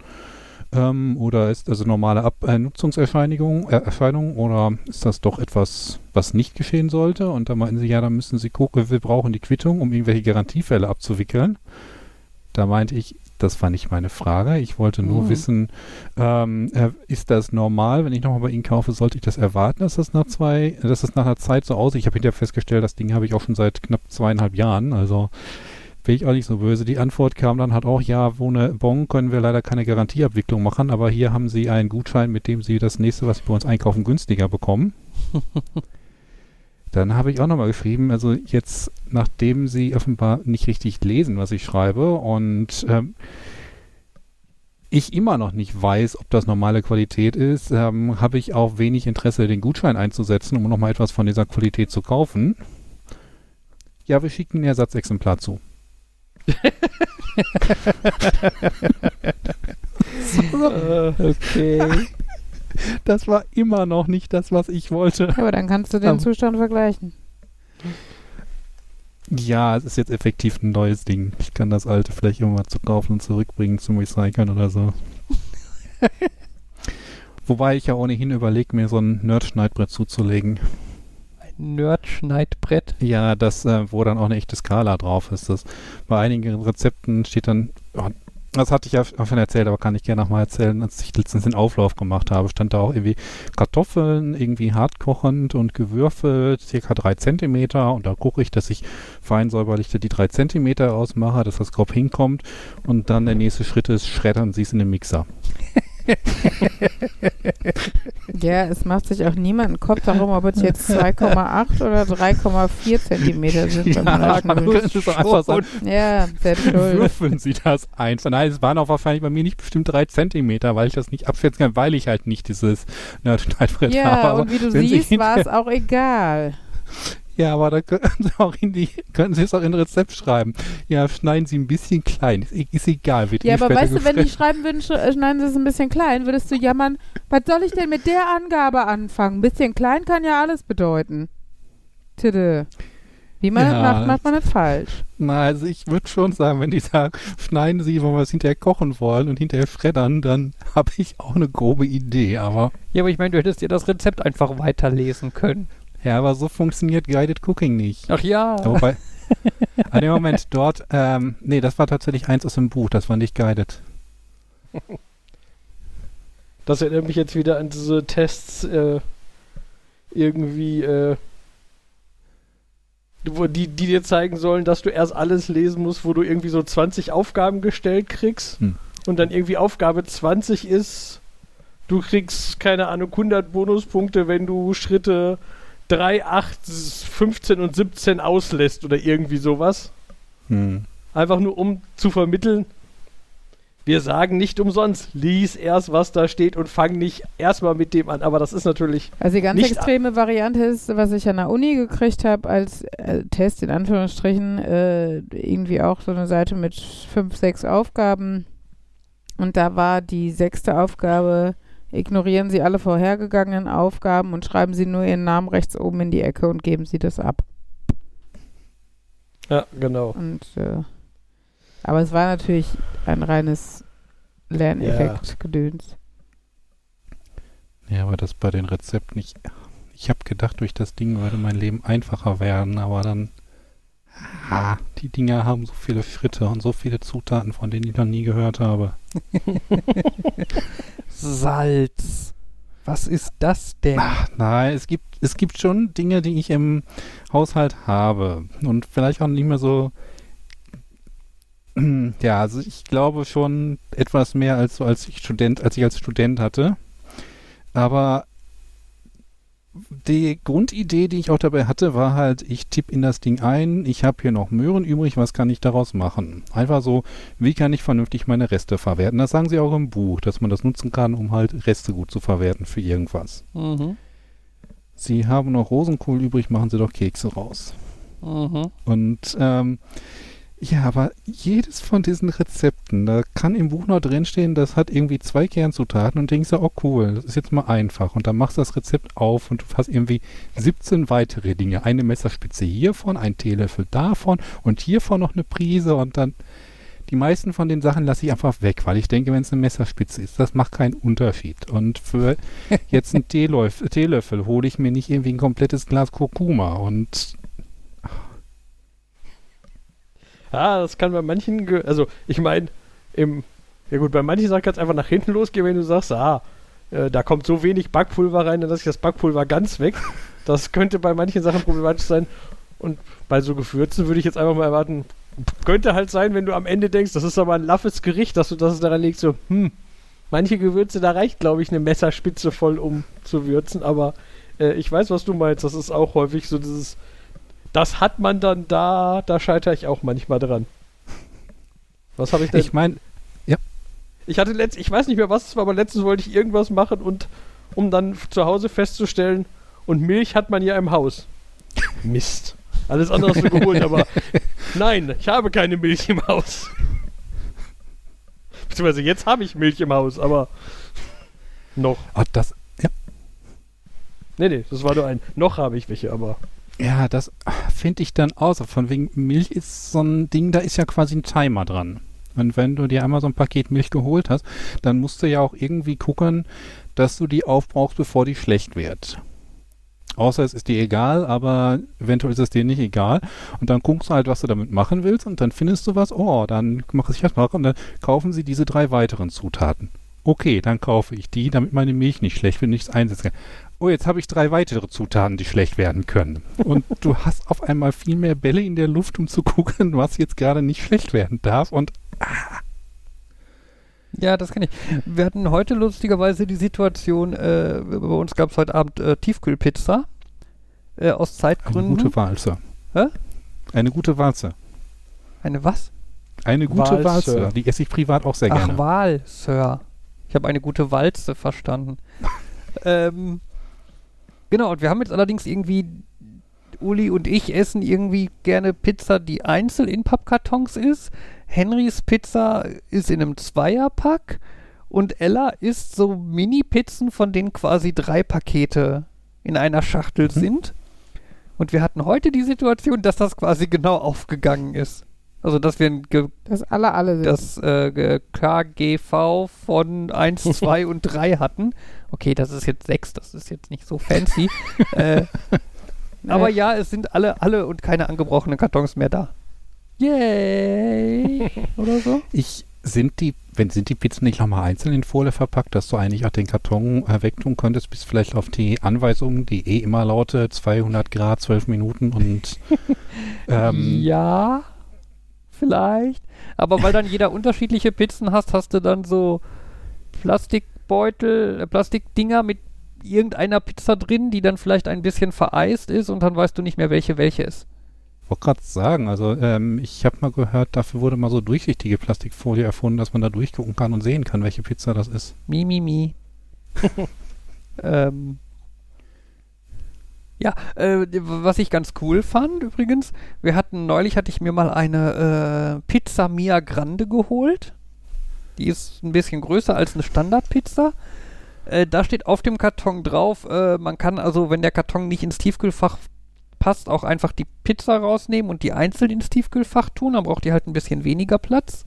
Ähm, oder ist also normale Ab äh, Nutzungserscheinung äh, Erscheinung oder ist das doch etwas, was nicht geschehen sollte? Und da meinten sie, ja, dann müssen sie gucken, wir brauchen die Quittung, um irgendwelche Garantiefälle abzuwickeln. Da meinte ich, das war nicht meine Frage. Ich wollte nur Mhm. wissen, ähm, äh, ist das normal, wenn ich nochmal bei Ihnen kaufe, sollte ich das erwarten, dass das nach zwei, dass das nach einer Zeit so aussieht? Ich habe hinterher festgestellt, das Ding habe ich auch schon seit knapp zweieinhalb Jahren, also bin ich auch nicht so böse. Die Antwort kam dann halt auch, ja, ohne Bon können wir leider keine Garantieabwicklung machen, aber hier haben Sie einen Gutschein, mit dem Sie das nächste, was Sie bei uns einkaufen, günstiger bekommen. Dann habe ich auch nochmal geschrieben, also jetzt, nachdem Sie offenbar nicht richtig lesen, was ich schreibe und ähm, ich immer noch nicht weiß, ob das normale Qualität ist, ähm, habe ich auch wenig Interesse, den Gutschein einzusetzen, um nochmal etwas von dieser Qualität zu kaufen. Ja, wir schicken ein Ersatzexemplar zu. Äh, Okay. Das war immer noch nicht das, was ich wollte. Ja, aber dann kannst du den Ähm. Zustand vergleichen. Ja, es ist jetzt effektiv ein neues Ding. Ich kann das alte vielleicht irgendwann zu kaufen und zurückbringen zum Recyceln oder so. Wobei ich ja ohnehin überlege, mir so ein Nerd-Schneidbrett zuzulegen. Nerd-Schneidbrett. Ja, das, äh, wo dann auch eine echte Skala drauf ist. Das, bei einigen Rezepten steht dann, oh, das hatte ich ja schon erzählt, aber kann ich gerne nochmal erzählen, als ich letztens den Auflauf gemacht habe, stand da auch irgendwie Kartoffeln, irgendwie hartkochend und gewürfelt, circa drei Zentimeter. Und da gucke ich, dass ich fein säuberlich die drei Zentimeter ausmache, dass das grob hinkommt. Und dann der nächste Schritt ist, schreddern Sie es in den Mixer. Ja, es macht sich auch niemand einen Kopf darum, ob es jetzt 2,8 oder 3,4 Zentimeter sind. Ja, das man könnte es einfach sagen, ja, selbst schuld. würfeln Sie das einfach. Nein, es waren auch wahrscheinlich bei mir nicht bestimmt drei Zentimeter, weil ich das nicht abschätzen kann, weil ich halt nicht dieses Nerdschneidbrett Ja, habe. Aber und wie du siehst, war es auch egal. Ja, aber da können Sie, auch in die, können Sie es auch in ein Rezept schreiben. Ja, schneiden Sie ein bisschen klein. Ist, ist egal, wird Ja, eh aber weißt du, wenn die gefressen. schreiben würden, sch äh, schneiden sie es ein bisschen klein, würdest du jammern, was soll ich denn mit der Angabe anfangen? Ein bisschen klein kann ja alles bedeuten. Titte. Wie man Ja. das macht, macht man das falsch. Na, also ich würde schon sagen, wenn die sagen, schneiden Sie, wenn wir es hinterher kochen wollen und hinterher schreddern, dann habe ich auch eine grobe Idee. Aber Ja, aber ich meine, du hättest dir das Rezept einfach weiterlesen können. Ja, aber so funktioniert Guided Cooking nicht. Ach ja. Wobei, an dem Moment dort, ähm, nee, das war tatsächlich eins aus dem Buch, das war nicht Guided. Das erinnert mich jetzt wieder an diese Tests, äh, irgendwie, äh, wo die, die dir zeigen sollen, dass du erst alles lesen musst, wo du irgendwie so 20 Aufgaben gestellt kriegst Hm. und dann irgendwie Aufgabe 20 ist, du kriegst, keine Ahnung, 100 Bonuspunkte, wenn du Schritte 3, 8, 15 und 17 auslässt oder irgendwie sowas. Hm. Einfach nur um zu vermitteln, wir sagen nicht umsonst, lies erst, was da steht und fang nicht erstmal mit dem an. Aber das ist natürlich, Also die ganz Nicht- extreme Variante ist, was ich an der Uni gekriegt habe als äh, Test in Anführungsstrichen, äh, irgendwie auch so eine Seite mit fünf, sechs Aufgaben. Und da war die sechste Aufgabe, ignorieren Sie alle vorhergegangenen Aufgaben und schreiben Sie nur Ihren Namen rechts oben in die Ecke und geben Sie das ab. ja, genau. Und äh, aber es war natürlich ein reines Lerneffekt-Gedöns. Ja, aber das bei den Rezepten nicht. Ich habe gedacht, durch das Ding würde mein Leben einfacher werden, aber dann. Ah, die Dinger haben so viele Schritte und so viele Zutaten, von denen ich noch nie gehört habe. Salz. Was ist das denn? Ach, nein, es gibt, es gibt schon Dinge, die ich im Haushalt habe. Und vielleicht auch nicht mehr so. Ja, also ich glaube schon etwas mehr als so als ich Student, als ich als Student hatte. Aber die Grundidee, die ich auch dabei hatte, war halt, ich tippe in das Ding ein, ich habe hier noch Möhren übrig, was kann ich daraus machen? Einfach so, wie kann ich vernünftig meine Reste verwerten? Das sagen sie auch im Buch, dass man das nutzen kann, um halt Reste gut zu verwerten für irgendwas. Mhm. Sie haben noch Rosenkohl übrig, machen Sie doch Kekse raus. Mhm. Und ähm, ja, aber jedes von diesen Rezepten, da kann im Buch noch drinstehen, das hat irgendwie zwei Kernzutaten und denkst du, oh cool, das ist jetzt mal einfach. Und dann machst du das Rezept auf und du hast irgendwie 17 weitere Dinge. Eine Messerspitze hiervon, ein Teelöffel davon und hiervon noch eine Prise und dann die meisten von den Sachen lasse ich einfach weg, weil ich denke, wenn es eine Messerspitze ist, das macht keinen Unterschied. Und für jetzt einen Teelöffel, Teelöffel hole ich mir nicht irgendwie ein komplettes Glas Kurkuma und Ja, das kann bei manchen, also ich meine, im, ja gut, bei manchen Sachen kann es einfach nach hinten losgehen, wenn du sagst, ah, äh, da kommt so wenig Backpulver rein, dann lasse ich das Backpulver ganz weg. Das könnte bei manchen Sachen problematisch sein. Und bei so Gewürzen würde ich jetzt einfach mal erwarten, könnte halt sein, wenn du am Ende denkst, das ist aber ein laffes Gericht, dass du das daran legst, so, hm, manche Gewürze, da reicht, glaube ich, eine Messerspitze voll, um zu würzen, aber äh, ich weiß, was du meinst, das ist auch häufig so dieses, das hat man dann da, da scheitere ich auch manchmal dran. Was habe ich denn? ich meine, Ich hatte letzt, ich weiß nicht mehr, was es war, aber letztens wollte ich irgendwas machen und um dann zu Hause festzustellen, und Milch hat man ja im Haus. Mist. Alles andere hast du geholt, aber nein, ich habe keine Milch im Haus. Beziehungsweise jetzt habe ich Milch im Haus, aber noch. oh, das, Nee, nee, das war nur ein. Noch habe ich welche, aber. Ja, das finde ich dann aus. Von wegen Milch ist so ein Ding, da ist ja quasi ein Timer dran. Und wenn du dir einmal so ein Paket Milch geholt hast, dann musst du ja auch irgendwie gucken, dass du die aufbrauchst, bevor die schlecht wird. Außer es ist dir egal, aber eventuell ist es dir nicht egal. Und dann guckst du halt, was du damit machen willst und dann findest du was, oh, dann mache ich das mal und dann kaufen sie diese drei weiteren Zutaten. Okay, dann kaufe ich die, damit meine Milch nicht schlecht wird, nichts einsetzen kann. Oh, jetzt habe ich drei weitere Zutaten, die schlecht werden können. Und du hast auf einmal viel mehr Bälle in der Luft, um zu gucken, was jetzt gerade nicht schlecht werden darf. Und Ja, das kann ich. Wir hatten heute lustigerweise die Situation, äh, bei uns gab es heute Abend äh, Tiefkühlpizza äh, aus Eine Zeitgründen. gute Walze. Hä? Eine gute Walze. Eine was? Eine gute Walze. Die esse ich privat auch sehr Ach, gerne. Wahl, Sir. Ich habe eine gute Walze verstanden. ähm, genau, und wir haben jetzt allerdings irgendwie, Uli und ich essen irgendwie gerne Pizza, die einzeln in Pappkartons ist. Henrys Pizza ist in einem Zweierpack und Ella isst so Mini-Pizzen, von denen quasi drei Pakete in einer Schachtel Mhm. sind. Und wir hatten heute die Situation, dass das quasi genau aufgegangen ist. Also, dass wir ein ge Das alle, alle sind. das äh, KGV von 1, 2 und 3 hatten. Okay, das ist jetzt 6, das ist jetzt nicht so fancy. äh, aber ja, es sind alle, alle und keine angebrochenen Kartons mehr da. Yay! Oder so? Ich, sind die, wenn sind die Pizzen nicht nochmal einzeln in Folie verpackt, dass du eigentlich auch den Karton äh, wegtun könntest, bis vielleicht auf die Anweisung, die eh immer lautet 200 Grad, 12 Minuten und ähm, ja, vielleicht. Aber weil dann jeder unterschiedliche Pizzen hast, hast du dann so Plastikbeutel, äh, Plastikdinger mit irgendeiner Pizza drin, die dann vielleicht ein bisschen vereist ist und dann weißt du nicht mehr, welche welche ist. wollte gerade sagen, also ähm, ich habe mal gehört, dafür wurde mal so durchsichtige Plastikfolie erfunden, dass man da durchgucken kann und sehen kann, welche Pizza das ist. Mi, mi, mi. ähm, ja, äh, was ich ganz cool fand übrigens, wir hatten neulich hatte ich mir mal eine äh, Pizza Mia Grande geholt. Die ist ein bisschen größer als eine Standardpizza. Äh, da steht auf dem Karton drauf, äh, man kann also, wenn der Karton nicht ins Tiefkühlfach passt, auch einfach die Pizza rausnehmen und die einzeln ins Tiefkühlfach tun. Dann braucht die halt ein bisschen weniger Platz.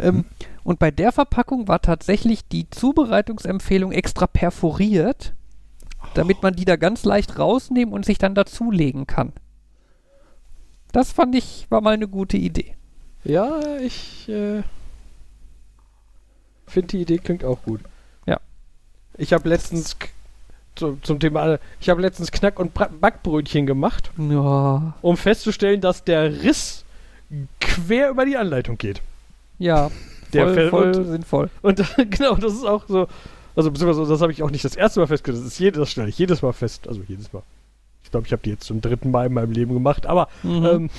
Ähm, und bei der Verpackung war tatsächlich die Zubereitungsempfehlung extra perforiert, damit man die da ganz leicht rausnehmen und sich dann dazulegen kann. Das fand ich, war mal eine gute Idee. Ja, ich äh, finde die Idee klingt auch gut. Ja. Ich habe letztens k- zu, zum Thema, ich habe letztens Knack- und Backbrötchen gemacht, Ja, um festzustellen, dass der Riss quer über die Anleitung geht. ja Der voll, voll und- sinnvoll. Und genau, das ist auch so, also beziehungsweise das habe ich auch nicht das erste Mal festgestellt, das ist jedes, das stelle ich jedes Mal fest, also jedes Mal. Ich glaube, ich habe die jetzt zum dritten Mal in meinem Leben gemacht, aber Mhm. ähm,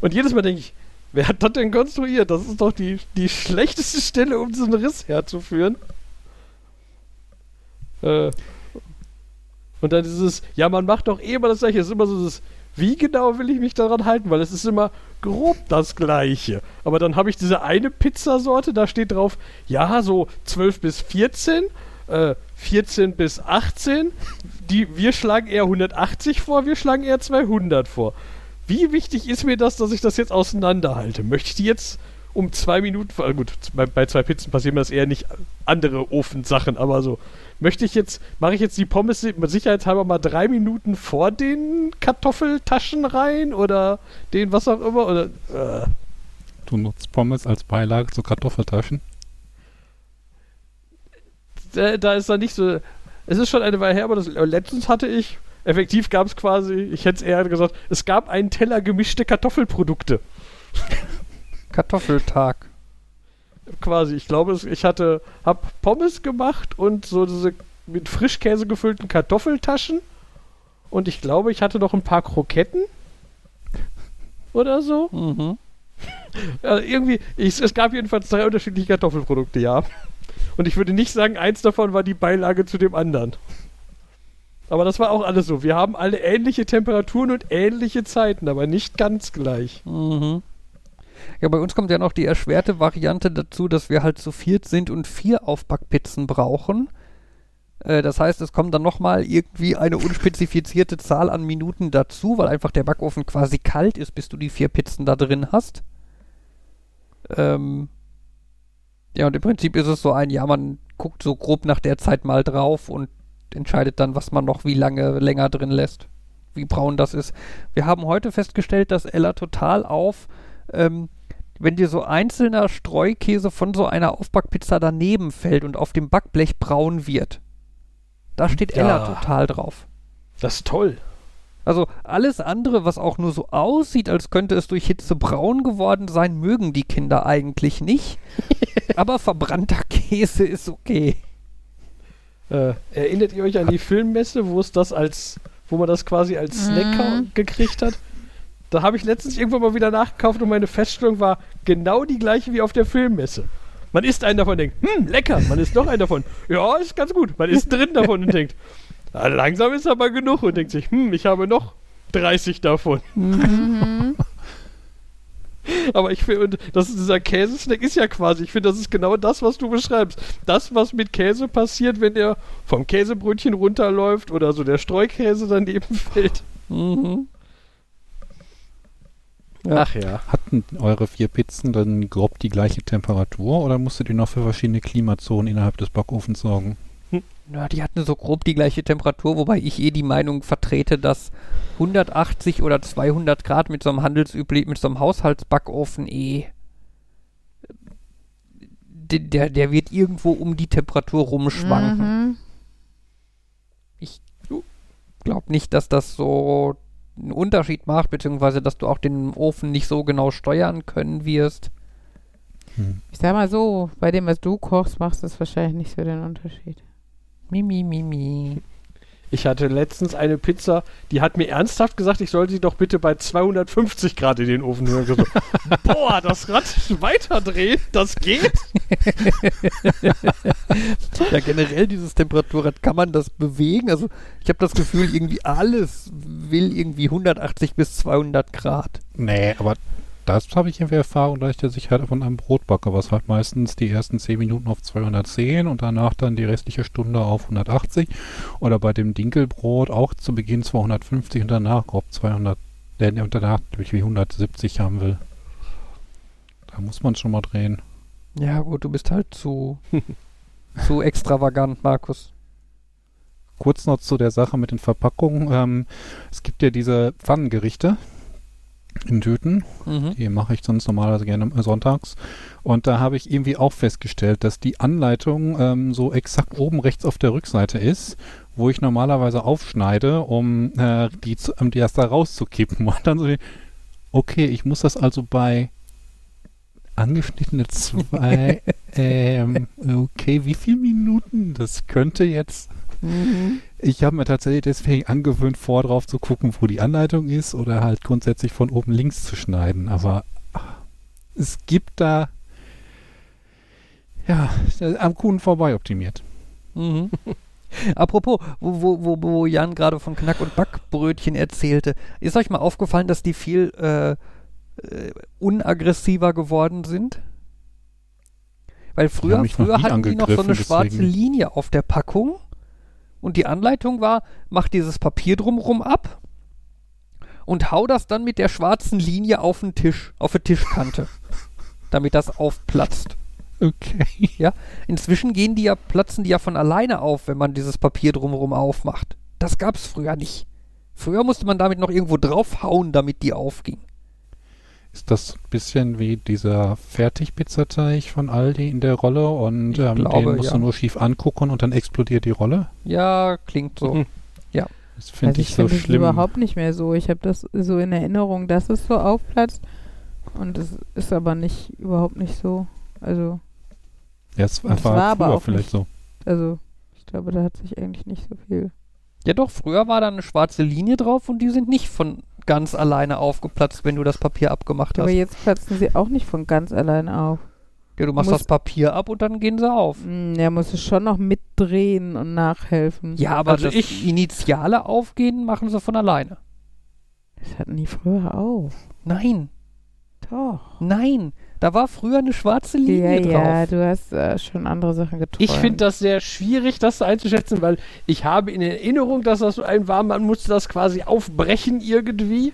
und jedes Mal denke ich, wer hat das denn konstruiert? Das ist doch die, die schlechteste Stelle, um diesen Riss herzuführen. Äh, und dann dieses, ja, man macht doch eh immer das gleiche. Es ist immer so das, wie genau will ich mich daran halten? Weil es ist immer grob das gleiche. Aber dann habe ich diese eine Pizzasorte, da steht drauf, ja, so 12 bis 14, äh, 14 bis 18. Die, wir schlagen eher 180 vor, wir schlagen eher 200 vor. Wie wichtig ist mir das, dass ich das jetzt auseinanderhalte? Möchte ich die jetzt um zwei Minuten, gut, bei, bei zwei Pizzen passieren mir das eher nicht andere Ofensachen, aber so. Möchte ich jetzt, mache ich jetzt die Pommes sicherheitshalber mal drei Minuten vor den Kartoffeltaschen rein oder den was auch immer oder äh, Du nutzt Pommes als Beilage zu Kartoffeltaschen. da, da ist dann nicht so. Es ist schon eine Weile her, aber das, äh, letztens hatte ich, effektiv gab es quasi, ich hätte es eher gesagt, es gab einen Teller gemischte Kartoffelprodukte. Kartoffeltag. Quasi, ich glaube, ich hatte, hab Pommes gemacht und so diese mit Frischkäse gefüllten Kartoffeltaschen. Und ich glaube, ich hatte noch ein paar Kroketten. Oder so. Mhm. Ja, irgendwie, ich, es gab jedenfalls drei unterschiedliche Kartoffelprodukte, ja. Und ich würde nicht sagen, eins davon war die Beilage zu dem anderen. Aber das war auch alles so. Wir haben alle ähnliche Temperaturen und ähnliche Zeiten, aber nicht ganz gleich. Mhm. Ja, bei uns kommt ja noch die erschwerte Variante dazu, dass wir halt zu viert sind und vier Aufbackpizzen brauchen. Äh, das heißt, es kommt dann nochmal irgendwie eine unspezifizierte Zahl an Minuten dazu, weil einfach der Backofen quasi kalt ist, bis du die vier Pizzen da drin hast. Ähm ja, und im Prinzip ist es so ein, ja, man guckt so grob nach der Zeit mal drauf und entscheidet dann, was man noch wie lange länger drin lässt. Wie braun das ist. Wir haben heute festgestellt, dass Ella total auf ähm, wenn dir so einzelner Streukäse von so einer Aufbackpizza daneben fällt und auf dem Backblech braun wird. Da steht Ja. Ella total drauf. Das ist toll. Also alles andere, was auch nur so aussieht, als könnte es durch Hitze braun geworden sein, mögen die Kinder eigentlich nicht. Aber verbrannter Käse ist okay. Äh, erinnert ihr euch an die Filmmesse, wo es das als, wo man das quasi als Snack Mhm. gekriegt hat? Da habe ich letztens irgendwann mal wieder nachgekauft und meine Feststellung war genau die gleiche wie auf der Filmmesse. Man isst einen davon und denkt, hm, lecker. Man isst noch einen davon. Ja, ist ganz gut. Man isst drin davon und denkt, "Na, langsam ist aber genug und denkt sich, hm, ich habe noch 30 davon. Mhm. Aber ich finde, das dieser Käsesnack ist ja quasi, ich finde, das ist genau das, was du beschreibst. Das, was mit Käse passiert, wenn der vom Käsebrötchen runterläuft oder so der Streukäse daneben fällt. Mhm. Ach ja. Hatten eure vier Pizzen dann grob die gleiche Temperatur oder musstet ihr noch für verschiedene Klimazonen innerhalb des Backofens sorgen? Ja, die hatten so grob die gleiche Temperatur, wobei ich eh die Meinung vertrete, dass 180 oder 200 Grad mit so einem handelsüblich, mit so einem Haushaltsbackofen eh der, der, wird irgendwo um die Temperatur rumschwanken. Mhm. Glaub nicht, dass das so einen Unterschied macht, beziehungsweise dass du auch den Ofen nicht so genau steuern können wirst. Hm. Ich sag mal so, bei dem, was du kochst, machst du es wahrscheinlich nicht so den Unterschied. Mimi, mimi. Ich hatte letztens eine Pizza, die hat mir ernsthaft gesagt, ich soll sie doch bitte bei 250 Grad in den Ofen rühren. So, Boah, das Rad weiterdrehen, das geht? Ja, generell dieses Temperaturrad, kann man das bewegen? Also ich habe das Gefühl, irgendwie alles will irgendwie 180 bis 200 Grad. Nee, aber das habe ich irgendwie Erfahrung, da ich der Sicherheit von einem Brot backe, was halt meistens die ersten 10 Minuten auf 210 und danach dann die restliche Stunde auf 180. Oder bei dem Dinkelbrot auch zu Beginn 250 und danach grob 200, äh, und danach natürlich wie 170 haben will. Da muss man schon mal drehen. Ja gut, du bist halt zu, zu extravagant, Markus. Kurz noch zu der Sache mit den Verpackungen. Ähm, es gibt ja diese Pfannengerichte in Tüten. Mhm. Die mache ich sonst normalerweise gerne äh, sonntags. Und da habe ich irgendwie auch festgestellt, dass die Anleitung ähm, so exakt oben rechts auf der Rückseite ist, wo ich normalerweise aufschneide, um äh, die, zu, um die erst da rauszukippen. Und dann so, okay, ich muss das also bei angeschnittene zwei, ähm, okay, wie viele Minuten? Das könnte jetzt Mhm. Ich habe mir tatsächlich deswegen angewöhnt, vor drauf zu gucken, wo die Anleitung ist oder halt grundsätzlich von oben links zu schneiden. Aber es gibt da ja am Kuchen vorbei optimiert. Mhm. Apropos, wo, wo, wo, Jan gerade von Knack- und Backbrötchen erzählte, ist euch mal aufgefallen, dass die viel äh, äh, unaggressiver geworden sind? Weil früher, früher hatten die noch so eine schwarze deswegen. Linie auf der Packung und die Anleitung war, mach dieses Papier drumrum ab und hau das dann mit der schwarzen Linie auf den Tisch, auf die Tischkante, damit das aufplatzt. Okay. Inzwischen gehen die ja, platzen die ja von alleine auf, wenn man dieses Papier drumherum aufmacht. Das gab's früher nicht. Früher musste man damit noch irgendwo draufhauen, damit die aufging. Ist das ein bisschen wie dieser Fertigpizzateig von Aldi in der Rolle und ähm, glaube, den musst ja. du nur schief angucken und dann explodiert die Rolle? Ja, klingt so. Mhm. Das finde also ich, ich so finde es schlimm. überhaupt nicht mehr so. Ich habe das so in Erinnerung, dass es so aufplatzt. Und es ist aber nicht, überhaupt nicht so. Also, Ja, es war, es war aber auch vielleicht nicht- so. also, ich glaube, da hat sich eigentlich nicht so viel. Ja doch, früher war da eine schwarze Linie drauf und die sind nicht von ganz alleine aufgeplatzt, wenn du das Papier abgemacht Aber hast. jetzt platzen sie auch nicht von ganz alleine auf. Ja, du machst muss- das Papier ab und dann gehen sie auf. Hm, Er muss es schon noch mitdrehen und nachhelfen. Ja, aber Also das ich- initiale Aufgehen machen sie von alleine. Das hatten die früher auch. Nein, Doch. nein. Da war früher eine schwarze Linie Ja, drauf. ja, du hast äh, schon andere Sachen geträumt. Ich finde das sehr schwierig, das einzuschätzen, weil ich habe in Erinnerung, dass das so ein war, man musste das quasi aufbrechen irgendwie.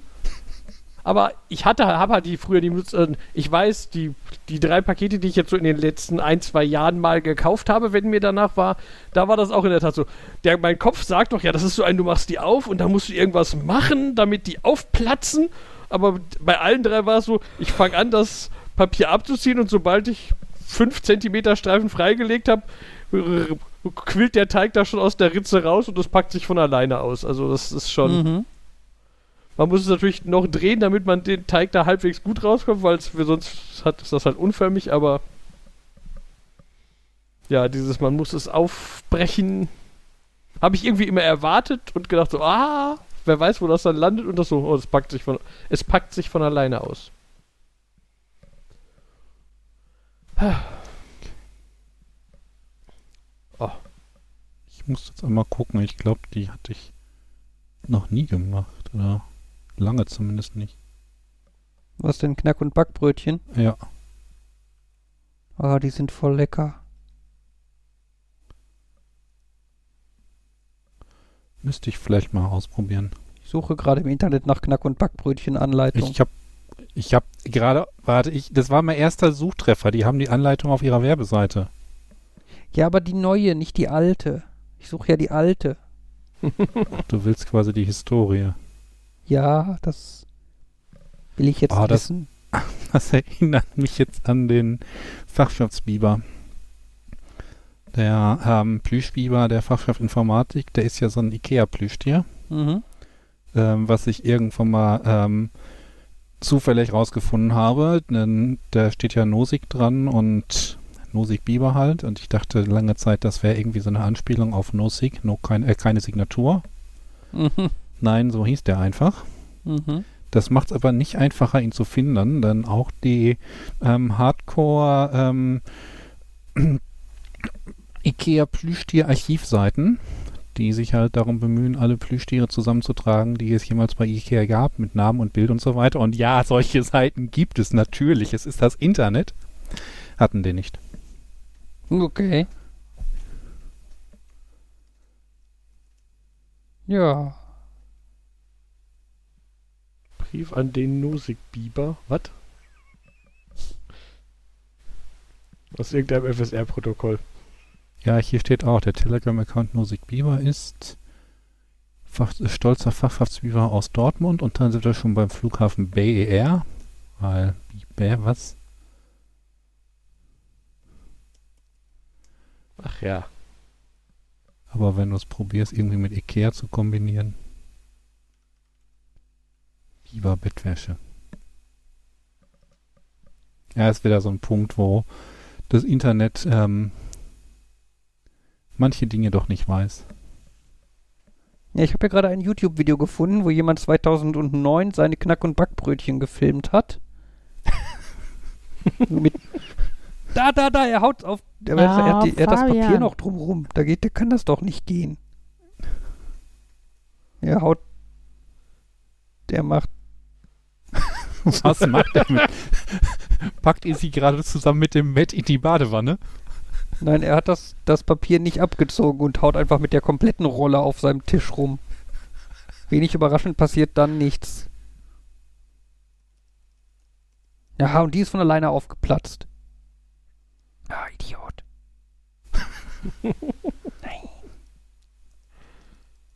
Aber ich hatte, habe halt die früher die, äh, ich weiß, die, die drei Pakete, die ich jetzt so in den letzten ein, zwei Jahren mal gekauft habe, wenn mir danach war, da war das auch in der Tat so. Der, mein Kopf sagt doch, ja, das ist so ein, du machst die auf und da musst du irgendwas machen, damit die aufplatzen. Aber bei allen drei war es so, ich fange an, das Papier abzuziehen und sobald ich fünf Zentimeter Streifen freigelegt habe, quillt der Teig da schon aus der Ritze raus und das packt sich von alleine aus. Also das ist schon. Mhm. Man muss es natürlich noch drehen, damit man den Teig da halbwegs gut rauskommt, weil sonst hat, ist das halt unförmig, aber ja, dieses, man muss es aufbrechen, habe ich irgendwie immer erwartet und gedacht so, ah, wer weiß, wo das dann landet und das so, oh, es packt sich von, es packt sich von alleine aus. Ich muss jetzt einmal gucken. Ich glaube, die hatte ich noch nie gemacht. Oder lange zumindest nicht. Was denn, Knack- und Backbrötchen? Ja. Ah, die sind voll lecker. Müsste ich vielleicht mal ausprobieren. Ich suche gerade im Internet nach Knack- und Backbrötchen-Anleitung. Ich habe ich habe gerade, warte, ich, das war mein erster Suchtreffer. Die haben die Anleitung auf ihrer Werbeseite. Ja, aber die neue, nicht die alte. Ich suche ja die alte. Du willst quasi die Historie. Ja, das will ich jetzt das- wissen. Das erinnert mich jetzt an den Fachschaftsbiber. Der ähm, Plüschbiber der Fachschaft Informatik, der ist ja so ein Ikea-Plüschtier, Mhm. ähm, was ich irgendwann mal ähm, zufällig rausgefunden habe. Denn da steht ja Nosig dran und Nosig Biber halt. Und ich dachte lange Zeit, das wäre irgendwie so eine Anspielung auf Nosig, no, kein, äh, keine Signatur. Mhm. Nein, so hieß der einfach. Mhm. Das macht es aber nicht einfacher, ihn zu finden, denn auch die ähm, Hardcore ähm, IKEA Plüschtier-Archivseiten, die sich halt darum bemühen, alle Plüschtiere zusammenzutragen, die es jemals bei IKEA gab, mit Namen und Bild und so weiter. Und ja, solche Seiten gibt es natürlich. Es ist das Internet. Hatten die nicht. Okay. Ja. Brief an den Nosig-Biber. Was? Aus irgendeinem FSR-Protokoll. Ja, hier steht auch, der Telegram-Account Nosig Bieber ist Fach, stolzer Fachschaftsbiber aus Dortmund und dann sind wir schon beim Flughafen Air. Weil, Bär, was? Ach ja. Aber wenn du es probierst, irgendwie mit Ikea zu kombinieren. Biber Bettwäsche. Ja, ist wieder so ein Punkt, wo das Internet ähm, manche Dinge doch nicht weiß. Ja, ich habe ja gerade ein YouTube-Video gefunden, wo jemand 2009 seine Knack- und Backbrötchen gefilmt hat. Mit da, da, da, er haut auf. Er, Ja, er, hat, die, er hat das Papier noch drumrum. Da geht, der kann das doch nicht gehen. Er haut. Der macht. Was macht er mit? Packt ihr sie gerade zusammen mit dem Matt in die Badewanne? Nein, er hat das, das Papier nicht abgezogen und haut einfach mit der kompletten Rolle auf seinem Tisch rum. Wenig überraschend passiert dann nichts. Ja, und die ist von alleine aufgeplatzt. Ah, Idiot.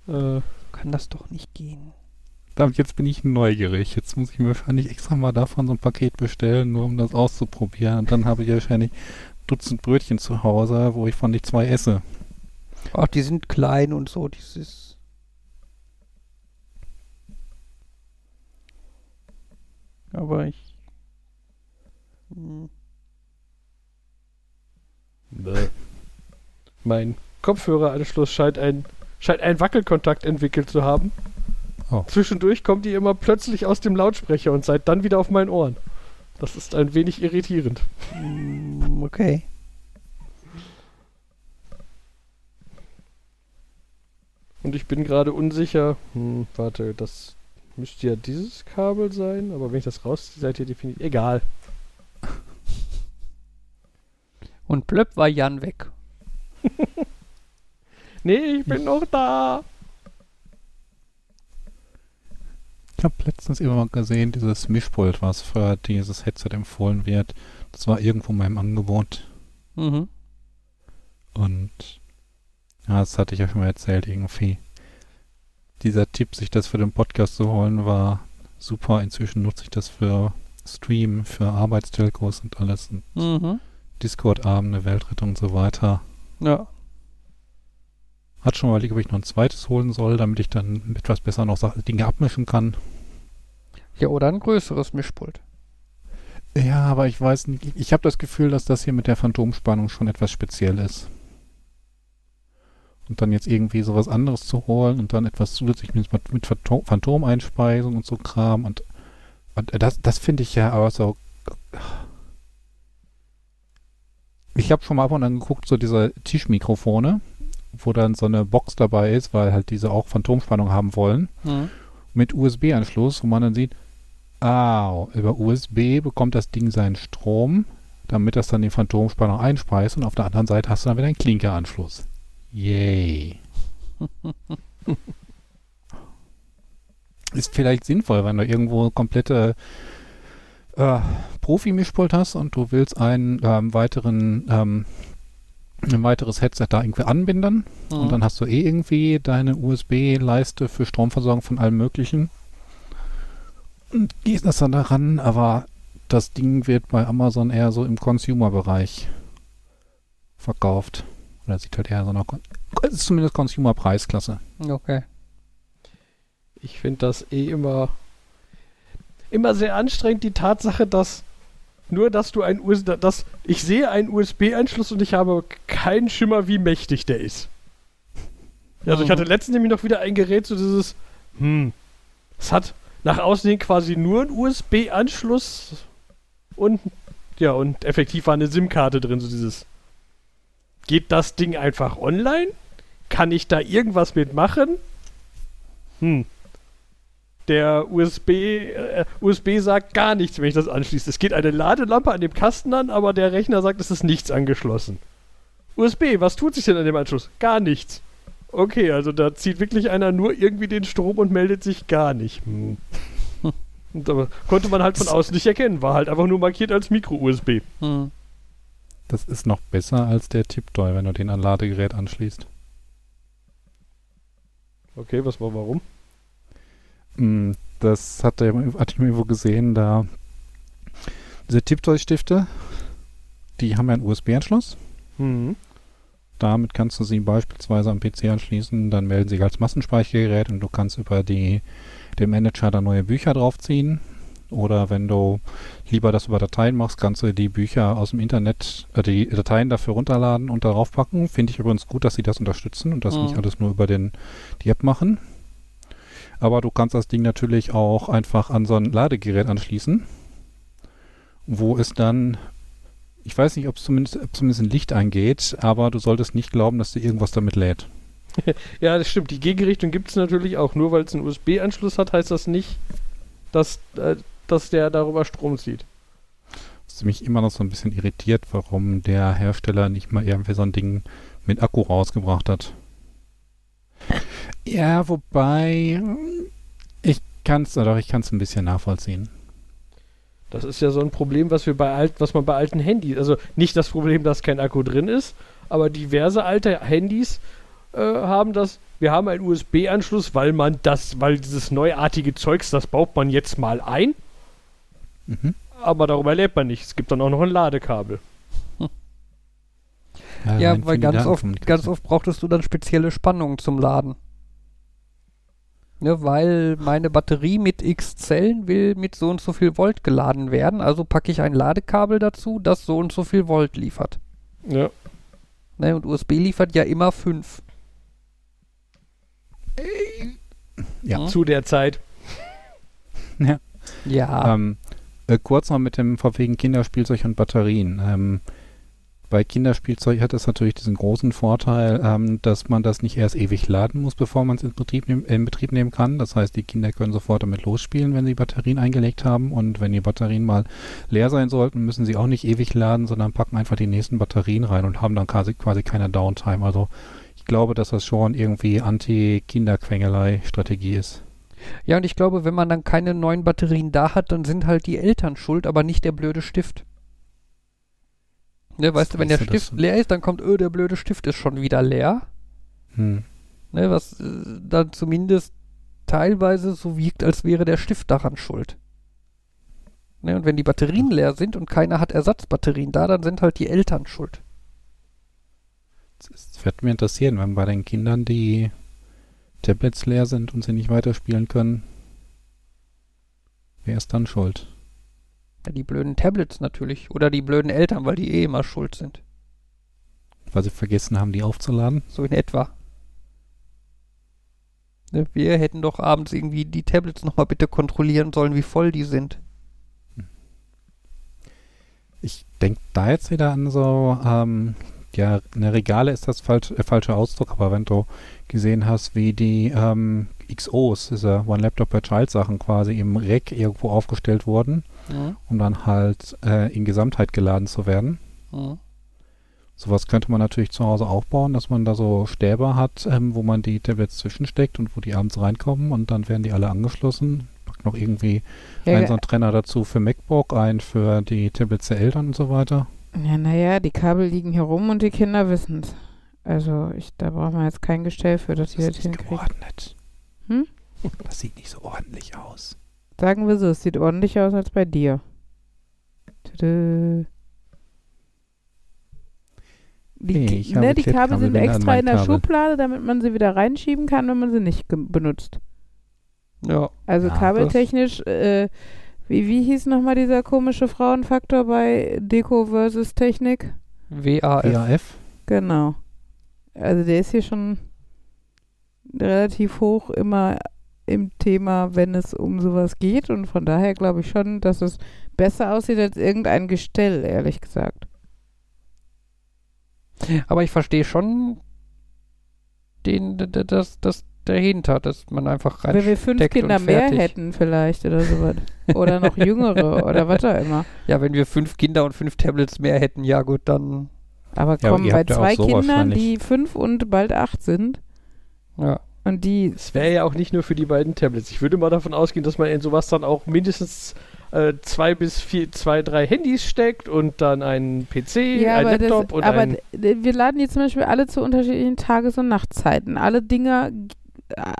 Äh, Kann das doch nicht gehen. Verdammt, jetzt bin ich neugierig. Jetzt muss ich mir wahrscheinlich extra mal davon so ein Paket bestellen, nur um das auszuprobieren. Und dann habe ich wahrscheinlich Dutzend Brötchen zu Hause, wo ich von nicht zwei esse. Ach, die sind klein und so, dieses. Aber ich. Hm. Bäh. Mein Kopfhöreranschluss scheint ein scheint einen Wackelkontakt entwickelt zu haben. Oh. Zwischendurch kommt die immer plötzlich aus dem Lautsprecher und seid dann wieder auf meinen Ohren. Das ist ein wenig irritierend. Mm, Okay. Und ich bin gerade unsicher. Hm, warte, das müsste ja dieses Kabel sein, aber wenn ich das rausziehe, seid ihr definitiv. Egal. Und plöpp war Jan weg. Nee, ich bin noch da. Ich habe letztens immer mal gesehen, dieses Mischpult, was für dieses Headset empfohlen wird. Das war irgendwo in meinem Angebot. Mhm. Und ja, das hatte ich ja schon mal erzählt irgendwie. Dieser Tipp, sich das für den Podcast zu holen, war super. Inzwischen nutze ich das für Stream, für Arbeitstelcos und alles. Und Mhm. Discord-Abende, Weltrettung und so weiter. Ja. Hat schon mal überlegt, ob ich noch ein zweites holen soll, damit ich dann etwas besser noch Dinge abmischen kann. Ja, oder ein größeres Mischpult. Ja, aber ich weiß nicht. Ich habe das Gefühl, dass das hier mit der Phantomspannung schon etwas speziell ist. Und dann jetzt irgendwie sowas anderes zu holen und dann etwas zusätzlich mit, mit Phantom Phantomeinspeisung und so Kram und, und das, das finde ich ja aber so. Ich habe schon mal ab und an geguckt, so diese Tischmikrofone, wo dann so eine Box dabei ist, weil halt diese auch Phantomspannung haben wollen, Mhm. mit USB-Anschluss, wo man dann sieht, ah, über USB bekommt das Ding seinen Strom, damit das dann die Phantomspannung einspeist und auf der anderen Seite hast du dann wieder einen Klinkeranschluss. Yay. Ist vielleicht sinnvoll, wenn du irgendwo komplette äh, Profi-Mischpult hast und du willst einen ähm, weiteren ähm, ein weiteres Headset da irgendwie anbinden Mhm. und dann hast du eh irgendwie deine USB-Leiste für Stromversorgung von allem Möglichen. Und gehst das dann daran, aber das Ding wird bei Amazon eher so im Consumer-Bereich verkauft. Oder sieht halt eher so nach. Kon- Es ist zumindest Consumer-Preisklasse. Okay. Ich finde das eh immer, immer sehr anstrengend, die Tatsache, dass nur, dass du ein USB, dass ich sehe einen USB-Anschluss und ich habe keinen Schimmer, wie mächtig der ist. Also ich Mhm. hatte letztens nämlich noch wieder ein Gerät, so dieses, hm, es hat nach außen hin quasi nur einen USB-Anschluss und ja, und effektiv war eine SIM-Karte drin, so dieses. Geht das Ding einfach online? Kann ich da irgendwas mitmachen? Hm. Der USB, äh, USB sagt gar nichts, wenn ich das anschließe. Es geht eine Ladelampe an dem Kasten an, aber der Rechner sagt, es ist nichts angeschlossen. USB, was tut sich denn an dem Anschluss? Gar nichts. Okay, also da zieht wirklich einer nur irgendwie den Strom und meldet sich gar nicht. Hm. Und aber konnte man halt von außen nicht erkennen. War halt einfach nur markiert als Micro-USB. Mhm. Das ist noch besser als der Tiptoy, wenn du den an Ladegerät anschließt. Okay, was war warum? Mm, Das hatte, hatte ich mir irgendwo gesehen, da diese Tiptoy-Stifte, die haben ja einen USB-Anschluss. Mhm. Damit kannst du sie beispielsweise am PC anschließen, dann melden sie sich als Massenspeichergerät und du kannst über die, den Manager da neue Bücher draufziehen. Oder wenn du lieber das über Dateien machst, kannst du die Bücher aus dem Internet, äh, die Dateien dafür runterladen und darauf packen. Finde ich übrigens gut, dass sie das unterstützen und das Mhm. nicht alles nur über den, die App machen. Aber du kannst das Ding natürlich auch einfach an so ein Ladegerät anschließen, wo es dann ich weiß nicht, ob es zumindest, zumindest ein Licht eingeht, aber du solltest nicht glauben, dass du irgendwas damit lädt. Ja, das stimmt. Die Gegenrichtung gibt es natürlich auch. Nur weil es einen USB-Anschluss hat, heißt das nicht, dass, äh, dass der darüber Strom zieht. Was mich immer noch so ein bisschen irritiert, warum der Hersteller nicht mal irgendwie so ein Ding mit Akku rausgebracht hat. Ja, wobei ich kann es, doch ich kann es ein bisschen nachvollziehen. Das ist ja so ein Problem, was wir bei alt, was man bei alten Handys, also nicht das Problem, dass kein Akku drin ist, aber diverse alte Handys äh, haben das. Wir haben einen USB-Anschluss, weil man das, weil dieses neuartige Zeugs, das baut man jetzt mal ein, Mhm. aber darüber lebt man nicht. Es gibt dann auch noch ein Ladekabel. Ja, rein weil ganz oft, ganz oft brauchtest du dann spezielle Spannungen zum Laden. Ne, weil meine Batterie mit X Zellen will mit so und so viel Volt geladen werden, also packe ich ein Ladekabel dazu, das so und so viel Volt liefert. Ja. Ne, und USB liefert ja immer 5. Ja. Hm? Zu der Zeit. Ja. Ähm, äh, kurz noch mit dem von wegen Kinderspielzeug und Batterien. Ähm, bei Kinderspielzeug hat es natürlich diesen großen Vorteil, ähm, dass man das nicht erst ewig laden muss, bevor man es in Betrieb, in Betrieb nehmen kann. Das heißt, die Kinder können sofort damit losspielen, wenn sie Batterien eingelegt haben. Und wenn die Batterien mal leer sein sollten, müssen sie auch nicht ewig laden, sondern packen einfach die nächsten Batterien rein und haben dann quasi, quasi keine Downtime. Also ich glaube, dass das schon irgendwie Anti-Kinderquengelei-Strategie ist. ja, und ich glaube, wenn man dann keine neuen Batterien da hat, dann sind halt die Eltern schuld, aber nicht der blöde Stift. Ne, weißt du, wenn der Stift leer ist, dann kommt, öh, der blöde Stift ist schon wieder leer. Hm. Ne, was äh, dann zumindest teilweise so wiegt, als wäre der Stift daran schuld. Ne, und wenn die Batterien leer sind und keiner hat Ersatzbatterien da, dann sind halt die Eltern schuld. Es wird mir interessieren, wenn bei den Kindern die Tablets leer sind und sie nicht weiterspielen können. Wer ist dann schuld? Ja, die blöden Tablets natürlich. Oder die blöden Eltern, weil die eh immer schuld sind. Weil sie vergessen haben, die aufzuladen. So in etwa. Ne, Wir hätten doch abends irgendwie die Tablets nochmal bitte kontrollieren sollen, wie voll die sind. Ich denke da jetzt wieder an so, ähm, ja, eine Regale ist das falsch, äh, falsche Ausdruck, aber wenn du gesehen hast, wie die ähm, XOs, diese One Laptop per Child Sachen quasi im Rack irgendwo aufgestellt wurden, Mhm. um dann halt äh, in Gesamtheit geladen zu werden. Mhm. Sowas könnte man natürlich zu Hause aufbauen, dass man da so Stäbe hat, ähm, wo man die Tablets zwischensteckt und wo die abends reinkommen und dann werden die alle angeschlossen. Packt noch irgendwie Ja, einen so einen Trenner dazu für MacBook, einen für die Tablets der Eltern und so weiter. Ja, naja, die Kabel liegen hier rum und die Kinder wissen es. Also, ich, da braucht man jetzt kein Gestell für, dass Das die das ist nicht hinkriegen. geordnet. Hm? Das sieht nicht so ordentlich aus. Sagen wir so, es sieht ordentlicher aus als bei dir. Tada. Die, Nee, ich habe ne, die Kabel sind extra in der Kabel. Schublade, damit man sie wieder reinschieben kann, wenn man sie nicht benutzt. Ja. Also Ja, kabeltechnisch, äh, wie, wie hieß nochmal dieser komische Frauenfaktor bei Deko versus Technik? WAF. EAF? Genau. Also der ist hier schon relativ hoch immer im Thema, wenn es um sowas geht. Und von daher glaube ich schon, dass es besser aussieht als irgendein Gestell, ehrlich gesagt. Aber ich verstehe schon den, das, das dahinter, dass man einfach rein. Wenn wir fünf Kinder mehr hätten vielleicht oder sowas. Oder noch jüngere oder was auch immer. Ja, wenn wir fünf Kinder und fünf Tablets mehr hätten, ja gut, dann. Aber Ja, aber komm, bei zwei so Kindern, die fünf und bald acht sind Ja. und die Es wäre ja auch nicht nur für die beiden Tablets. Ich würde mal davon ausgehen, dass man in sowas dann auch mindestens äh, zwei bis vier, zwei, drei Handys steckt und dann einen PC, Ja, ein aber, Laptop das, und aber ein. wir laden die zum Beispiel alle zu unterschiedlichen Tages- und Nachtzeiten. Alle Dinger g-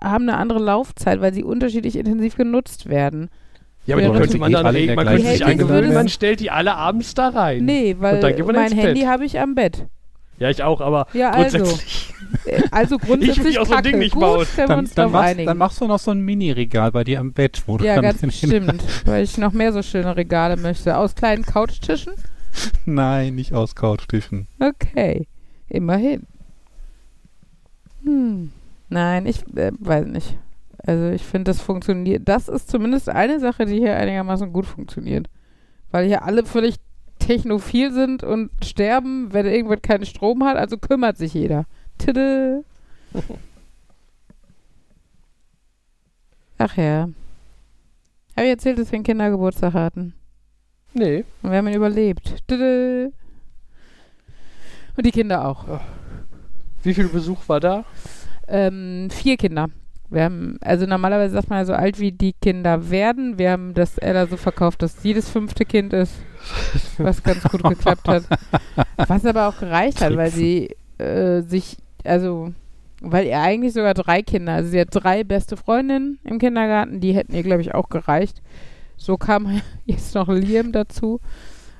haben eine andere Laufzeit, weil sie unterschiedlich intensiv genutzt werden. Ja, aber die wäre könnte die man eh dann der Man könnte sich angewöhnen, man stellt die alle abends da rein. Nee, weil mein Handy habe ich am Bett. Ja, ich auch, aber Ja, also. grundsätzlich. Äh, Also grundsätzlich mich auch so ein. Ding nicht Gut, bauen. Dann, uns dann, machst, dann machst du noch so ein Mini-Regal bei dir am Bett, wo du ja, dann ganz hin- bestimmt, weil ich noch mehr so schöne Regale möchte. Aus kleinen Couchtischen? Nein, nicht aus Couchtischen. Okay, immerhin. Hm. Nein, ich äh, weiß nicht. Also ich finde, das funktioniert. Das ist zumindest eine Sache, die hier einigermaßen gut funktioniert. Weil hier alle völlig technophil sind und sterben, wenn irgendwas keinen Strom hat. Also kümmert sich jeder. Tada. Ach ja. Habe ich erzählt, dass wir einen Kindergeburtstag hatten? Nee. Und wir haben ihn überlebt. Tada. Und die Kinder auch. Wie viel Besuch war da? Ähm, vier Kinder. Wir haben, also normalerweise sagt man ja so alt wie die Kinder werden. Wir haben das Ella so verkauft, dass jedes fünfte Kind ist, was ganz gut geklappt hat. Was aber auch gereicht hat, weil sie äh, sich, also, weil ihr eigentlich sogar drei Kinder, also sie hat drei beste Freundinnen im Kindergarten, die hätten ihr, glaube ich, auch gereicht. So kam jetzt noch Liam dazu.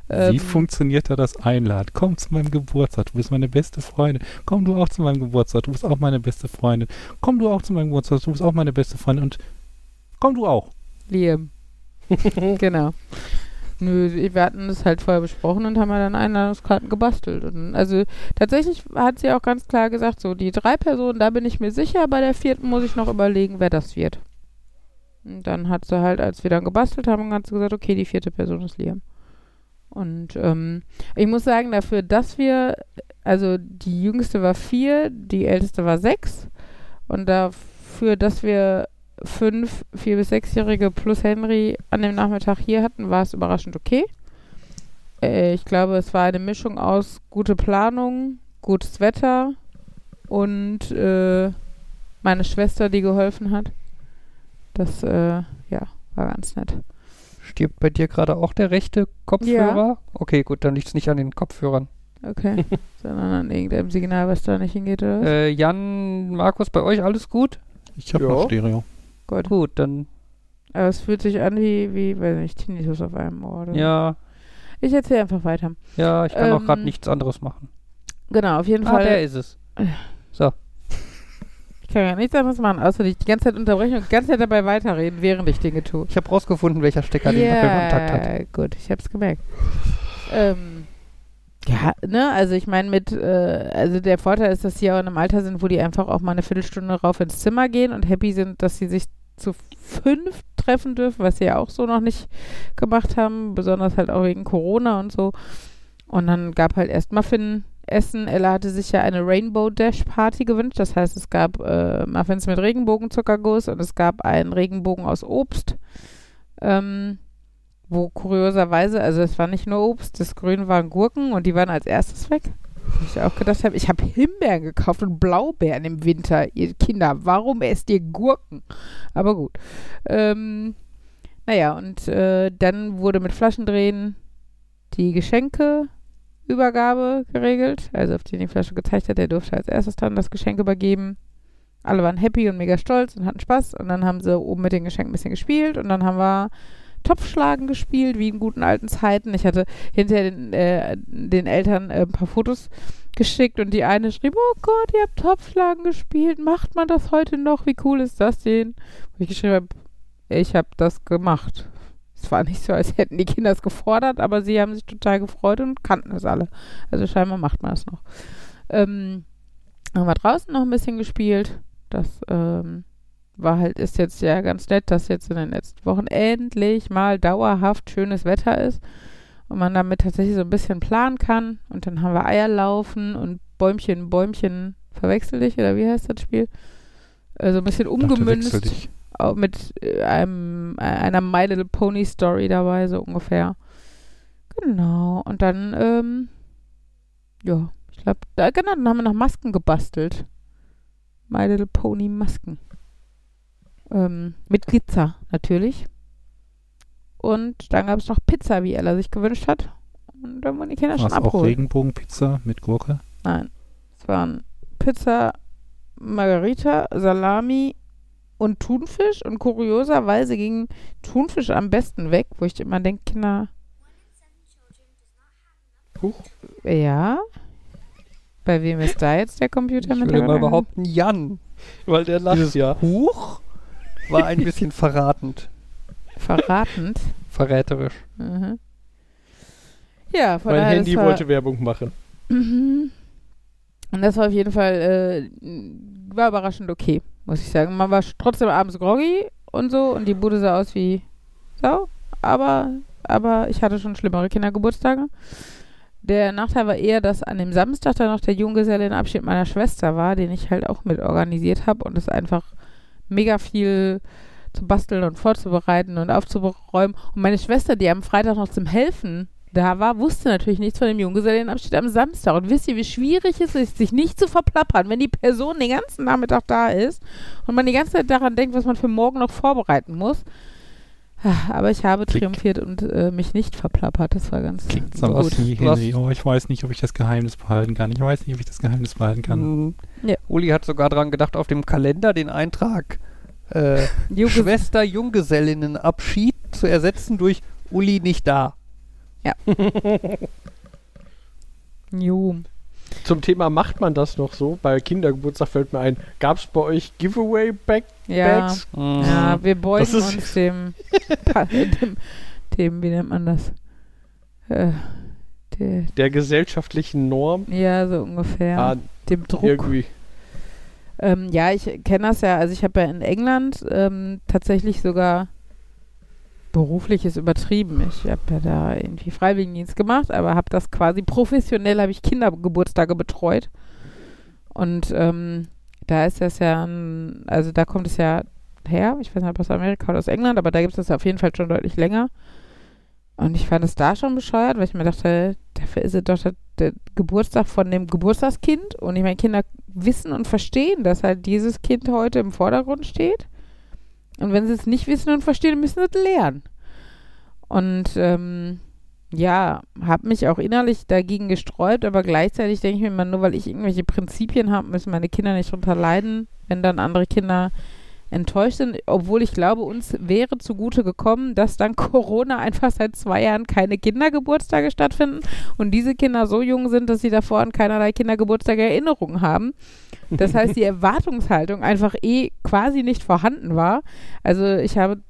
Wie Ähm, funktioniert da das Einladen? Komm zu meinem Geburtstag, du bist meine beste Freundin. Komm du auch zu meinem Geburtstag, du bist auch meine beste Freundin. Komm du auch zu meinem Geburtstag, du bist auch meine beste Freundin. Und komm du auch. Liam. genau. Nö, wir hatten das halt vorher besprochen und haben ja dann Einladungskarten gebastelt. Und also tatsächlich hat sie auch ganz klar gesagt, so die drei Personen, da bin ich mir sicher, bei der vierten muss ich noch überlegen, wer das wird. Und dann hat sie halt, als wir dann gebastelt haben, hat sie gesagt, okay, die vierte Person ist Liam. Und ähm, ich muss sagen, dafür, dass wir, also die jüngste war vier, die älteste war sechs. Und dafür, dass wir fünf, vier- bis sechsjährige plus Henry an dem Nachmittag hier hatten, war es überraschend okay. Äh, ich glaube, es war eine Mischung aus gute Planung, gutes Wetter und äh, meine Schwester, die geholfen hat. Das, äh, ja, war ganz nett. Stirbt bei dir gerade auch der rechte Kopfhörer? Okay, gut, dann liegt es nicht an den Kopfhörern. Okay. Sondern an irgendeinem Signal, was da nicht hingeht, oder was? Äh, Jan, Markus, bei euch alles gut? Ich habe Ja. noch Stereo. Gut. Gut, dann Aber es fühlt sich an wie, wie weiß nicht, Tinnitus auf einem Ohr. Oder ja, Ich erzähle einfach weiter. ja, ich kann auch gerade Ähm, nichts anderes machen. Genau, auf jeden Ah, Fall. der ist es. Ich kann ja nichts anderes machen, außer dich die ganze Zeit unterbrechen und die ganze Zeit dabei weiterreden, während ich Dinge tue. Ich habe rausgefunden, welcher Stecker den Wackelkontakt hat. Ja, gut, ich hab's gemerkt. Ähm, ja, ne, also ich meine mit, äh, also der Vorteil ist, dass sie auch in einem Alter sind, wo die einfach auch mal eine Viertelstunde rauf ins Zimmer gehen und happy sind, dass sie sich zu fünf treffen dürfen, was sie ja auch so noch nicht gemacht haben, besonders halt auch wegen Corona und so. Und dann gab halt erst Muffin Essen. Ella hatte sich ja eine Rainbow Dash Party gewünscht. Das heißt, es gab äh, Muffins mit Regenbogenzuckerguss und es gab einen Regenbogen aus Obst. Ähm, wo kurioserweise, also es war nicht nur Obst, das Grün waren Gurken und die waren als erstes weg. Wo ich auch gedacht habe, ich habe Himbeeren gekauft und Blaubeeren im Winter, ihr Kinder. Warum esst ihr Gurken? Aber gut. Ähm, naja, und äh, dann wurde mit Flaschendrehen die Geschenkeübergabe geregelt. Also auf den die Flasche gezeigt hat, der durfte als erstes dann das Geschenk übergeben. Alle waren happy und mega stolz und hatten Spaß. Und dann haben sie oben mit den Geschenken ein bisschen gespielt. Und dann haben wir Topfschlagen gespielt, wie in guten alten Zeiten. Ich hatte hinterher den, äh, den Eltern äh, ein paar Fotos geschickt und die eine schrieb, oh Gott, ihr habt Topfschlagen gespielt, macht man das heute noch? Wie cool ist das denn? Wo ich geschrieben habe, ich habe das gemacht. Es war nicht so, als hätten die Kinder es gefordert, aber sie haben sich total gefreut und kannten es alle. Also scheinbar macht man das noch. Ähm, haben wir draußen noch ein bisschen gespielt. Das ähm, war halt, ist jetzt ja ganz nett, dass jetzt in den letzten Wochen endlich mal dauerhaft schönes Wetter ist und man damit tatsächlich so ein bisschen planen kann. Und dann haben wir Eier laufen und Bäumchen, Bäumchen verwechsel dich, oder wie heißt das Spiel? Also ein bisschen Dachte, umgemünzt dich. Mit äh, einem, äh, einer My Little Pony Story dabei, so ungefähr. Genau. Und dann, ähm, ja, ich glaube, da, genau, dann haben wir noch Masken gebastelt. My Little Pony Masken. Ähm, mit Glitzer, natürlich. Und dann gab es noch Pizza, wie Ella sich gewünscht hat. Und dann wurden die Kinder War schon es auch. Regenbogenpizza mit Gurke? Nein. Es waren Pizza, Margarita, Salami und Thunfisch. Und kurioserweise ging Thunfisch am besten weg, wo ich immer denke, Kinder. Huch. Ja. Bei wem ist da jetzt der Computer Ich mit würde der mal behaupten, Jan. Weil der lacht ja. Huch war ein bisschen verratend. Verratend. Verräterisch. Mhm. Ja, von Mein Handy wollte Werbung machen. Mhm. Und das war auf jeden Fall, äh, war überraschend okay, muss ich sagen. Man war trotzdem abends groggy und so und die Bude sah aus wie Sau, aber, aber ich hatte schon schlimmere Kindergeburtstage. Der Nachteil war eher, dass an dem Samstag dann noch der Junggesellenabschied meiner Schwester war, den ich halt auch mit organisiert habe und es einfach mega viel zu basteln und vorzubereiten und aufzuräumen. Und meine Schwester, die am Freitag noch zum Helfen da war, wusste natürlich nichts von dem Junggesellenabschied am Samstag. Und wisst ihr, wie schwierig es ist, sich nicht zu verplappern, wenn die Person den ganzen Nachmittag da ist und man die ganze Zeit daran denkt, was man für morgen noch vorbereiten muss. Aber ich habe Klick. triumphiert und äh, mich nicht verplappert. Das war ganz Klingt gut. wie Du hast- Henry. Oh, ich weiß nicht, ob ich das Geheimnis behalten kann. Ich weiß nicht, ob ich das Geheimnis behalten kann. Mhm. Ja. Uli hat sogar dran gedacht, auf dem Kalender den Eintrag äh, Schwester Junggesellinnenabschied zu ersetzen durch Uli nicht da. Jo. Zum Thema macht man das noch so? Bei Kindergeburtstag fällt mir ein, gab es bei euch Giveaway-Bags? Ja. Mhm. Ja, wir beugen uns dem, dem, dem, wie nennt man das? Äh, der, Der gesellschaftlichen Norm? ja, so ungefähr. Ah, dem Druck. irgendwie. Ähm, ja, ich kenne das ja. Also ich habe ja in England ähm, tatsächlich sogar berufliches übertrieben. Ich habe ja da irgendwie Freiwilligendienst gemacht, aber habe das quasi professionell, habe ich Kindergeburtstage betreut. Und ähm, da ist das ja, ein, also da kommt es ja her. Ich weiß nicht, ob aus Amerika oder aus England, aber da gibt es das auf jeden Fall schon deutlich länger. Und ich fand es da schon bescheuert, weil ich mir dachte, dafür ist es doch der, der Geburtstag von dem Geburtstagskind. Und ich meine, Kinder wissen und verstehen, dass halt dieses Kind heute im Vordergrund steht. Und wenn sie es nicht wissen und verstehen, müssen sie es lernen. Und ähm, ja, habe mich auch innerlich dagegen gesträubt, aber gleichzeitig denke ich mir immer, nur weil ich irgendwelche Prinzipien habe, müssen meine Kinder nicht drunter leiden, wenn dann andere Kinder enttäuscht sind, obwohl ich glaube, uns wäre zugute gekommen, dass dann Corona einfach seit zwei Jahren keine Kindergeburtstage stattfinden und diese Kinder so jung sind, dass sie davor an keinerlei Kindergeburtstage Erinnerungen haben. Das heißt, die Erwartungshaltung einfach eh quasi nicht vorhanden war. Also ich habe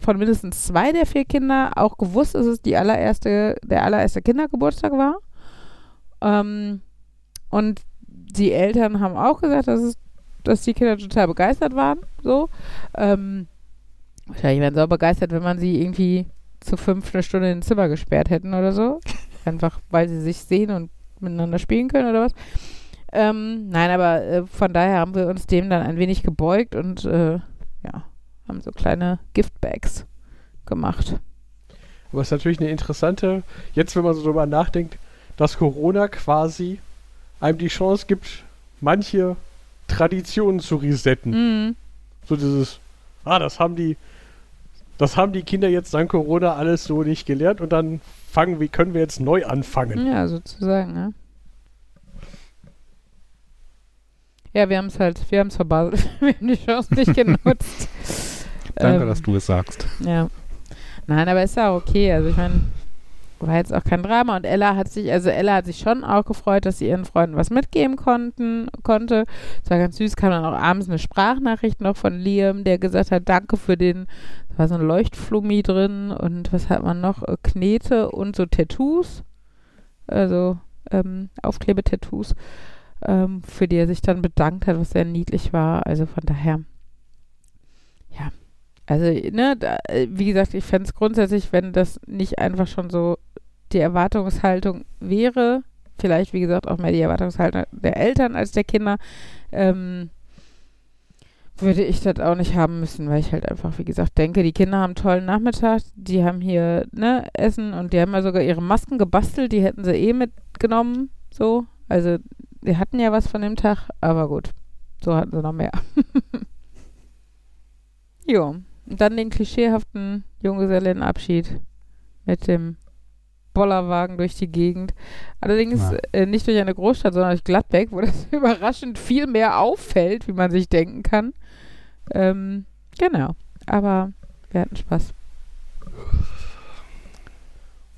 von mindestens zwei der vier Kinder auch gewusst, dass es die allererste, der allererste Kindergeburtstag war. Ähm, und die Eltern haben auch gesagt, dass, es, dass die Kinder total begeistert waren. So. Ähm, wahrscheinlich wären sie auch begeistert, wenn man sie irgendwie zu fünf eine Stunde in ein Zimmer gesperrt hätten oder so. Einfach, weil sie sich sehen und miteinander spielen können oder was. Ähm, nein, aber äh, von daher haben wir uns dem dann ein wenig gebeugt und äh, ja, haben so kleine Giftbags gemacht. Aber es ist natürlich eine interessante, jetzt wenn man so drüber nachdenkt, dass Corona quasi einem die Chance gibt, manche Traditionen zu resetten. Mhm. So dieses, ah, das haben die, das haben die Kinder jetzt dank Corona alles so nicht gelernt und dann fangen, wie können wir jetzt neu anfangen? Ja, sozusagen, ja. Ja, wir haben es halt, wir haben es verbaselt. wir haben die Chance nicht genutzt. Danke, Ähm, dass du es sagst. Ja. Nein, aber ist ja auch okay. Also ich meine, war jetzt auch kein Drama. Und Ella hat sich, also Ella hat sich schon auch gefreut, dass sie ihren Freunden was mitgeben konnten, konnte. Es war ganz süß, kam dann auch abends eine Sprachnachricht noch von Liam, der gesagt hat, danke für den, da war so ein Leuchtflummi drin und was hat man noch? Äh, Knete und so Tattoos. Also ähm, Aufklebetattoos, ähm, für die er sich dann bedankt hat, was sehr niedlich war. Also von daher, ja. Also, ne, da, äh, wie gesagt, ich fände es grundsätzlich, wenn das nicht einfach schon so die Erwartungshaltung wäre, vielleicht, wie gesagt, auch mehr die Erwartungshaltung der Eltern als der Kinder, ähm, würde ich das auch nicht haben müssen, weil ich halt einfach, wie gesagt, denke, die Kinder haben einen tollen Nachmittag, die haben hier, ne, Essen und die haben ja sogar ihre Masken gebastelt, die hätten sie eh mitgenommen, so. Also, die hatten ja was von dem Tag, aber gut, so hatten sie noch mehr. jo, und dann den klischeehaften Junggesellenabschied mit dem Bollerwagen durch die Gegend. Allerdings Ja. äh, nicht durch eine Großstadt, sondern durch Gladbeck, wo das überraschend viel mehr auffällt, wie man sich denken kann. Ähm, genau. Aber wir hatten Spaß.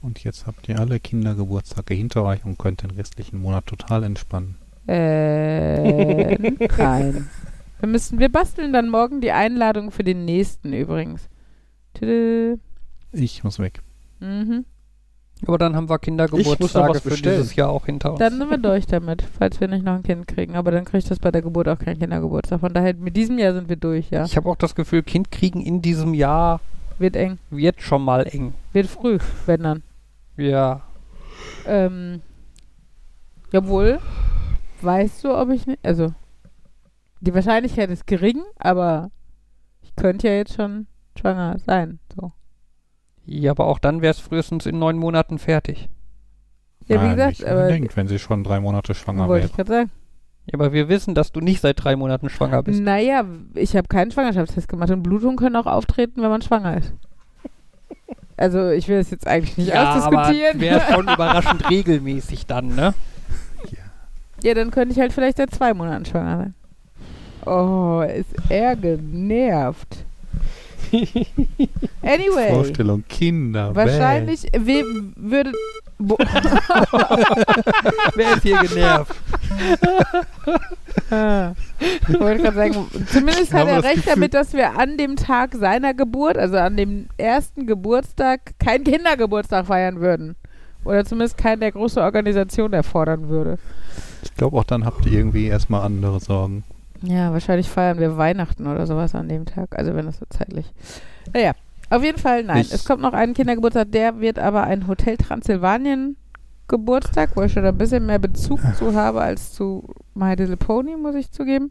Und jetzt habt ihr alle Kindergeburtstage hinter euch und könnt den restlichen Monat total entspannen. Äh, nein. Wir müssen, wir basteln dann morgen die Einladung für den nächsten übrigens. Tüdü. Ich muss weg. Mhm. Aber dann haben wir Kindergeburtstage für bestellen. dieses Jahr auch hinter uns. Dann sind wir durch damit, falls wir nicht noch ein Kind kriegen. Aber dann kriegt das bei der Geburt auch kein Kindergeburtstag. Von daher, mit diesem Jahr sind wir durch, ja. Ich habe auch das Gefühl, Kind kriegen in diesem Jahr Wird eng. wird schon mal eng. Wird früh, wenn dann. Ja. Ähm, jawohl. Weißt du, ob ich nicht. Also, die Wahrscheinlichkeit ist gering, aber ich könnte ja jetzt schon schwanger sein. So. Ja, aber auch dann wäre es frühestens in neun Monaten fertig. Ja, wie gesagt, nicht aber. unbedingt, wenn sie schon drei Monate schwanger Wollte wäre. ich gerade sagen. Ja, aber wir wissen, dass du nicht seit drei Monaten schwanger bist. Naja, ich habe keinen Schwangerschaftstest gemacht und Blutungen können auch auftreten, wenn man schwanger ist. Also, ich will es jetzt eigentlich nicht ausdiskutieren. wäre schon überraschend regelmäßig dann, ne? Ja, dann könnte ich halt vielleicht seit zwei Monaten schwanger sein. Oh, ist er genervt. Anyway, Vorstellung, Kinder. wahrscheinlich we würde. Wer ist hier genervt? Ich wollte gerade sagen, zumindest hat er recht Gefühl- damit, dass wir an dem Tag seiner Geburt, also an dem ersten Geburtstag, keinen Kindergeburtstag feiern würden. Oder zumindest keinen der große Organisation erfordern würde. Ich glaube auch dann habt ihr irgendwie erstmal andere Sorgen. Ja, wahrscheinlich feiern wir Weihnachten oder sowas an dem Tag. Also wenn das so zeitlich. Naja, auf jeden Fall nein. Ich- es kommt noch ein Kindergeburtstag, der wird aber ein Hotel Transsilvanien Geburtstag, wo ich schon ein bisschen mehr Bezug zu habe als zu My Little Pony, muss ich zugeben.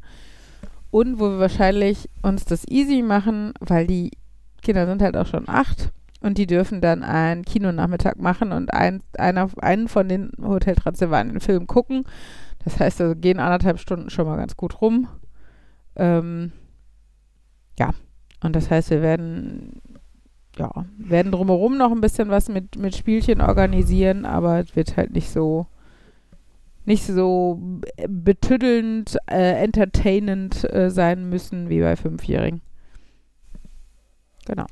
Und wo wir wahrscheinlich uns das easy machen, weil die Kinder sind halt auch schon acht und die dürfen dann einen Kinonachmittag machen und ein, einer, einen von den Hotel Transsilvanien Filmen gucken. Das heißt, also gehen anderthalb Stunden schon mal ganz gut rum. Ähm, ja, und das heißt, wir werden, ja, werden drumherum noch ein bisschen was mit, mit Spielchen organisieren, aber es wird halt nicht so nicht so betüddelnd, äh, entertainend äh, sein müssen wie bei Fünfjährigen. Genau.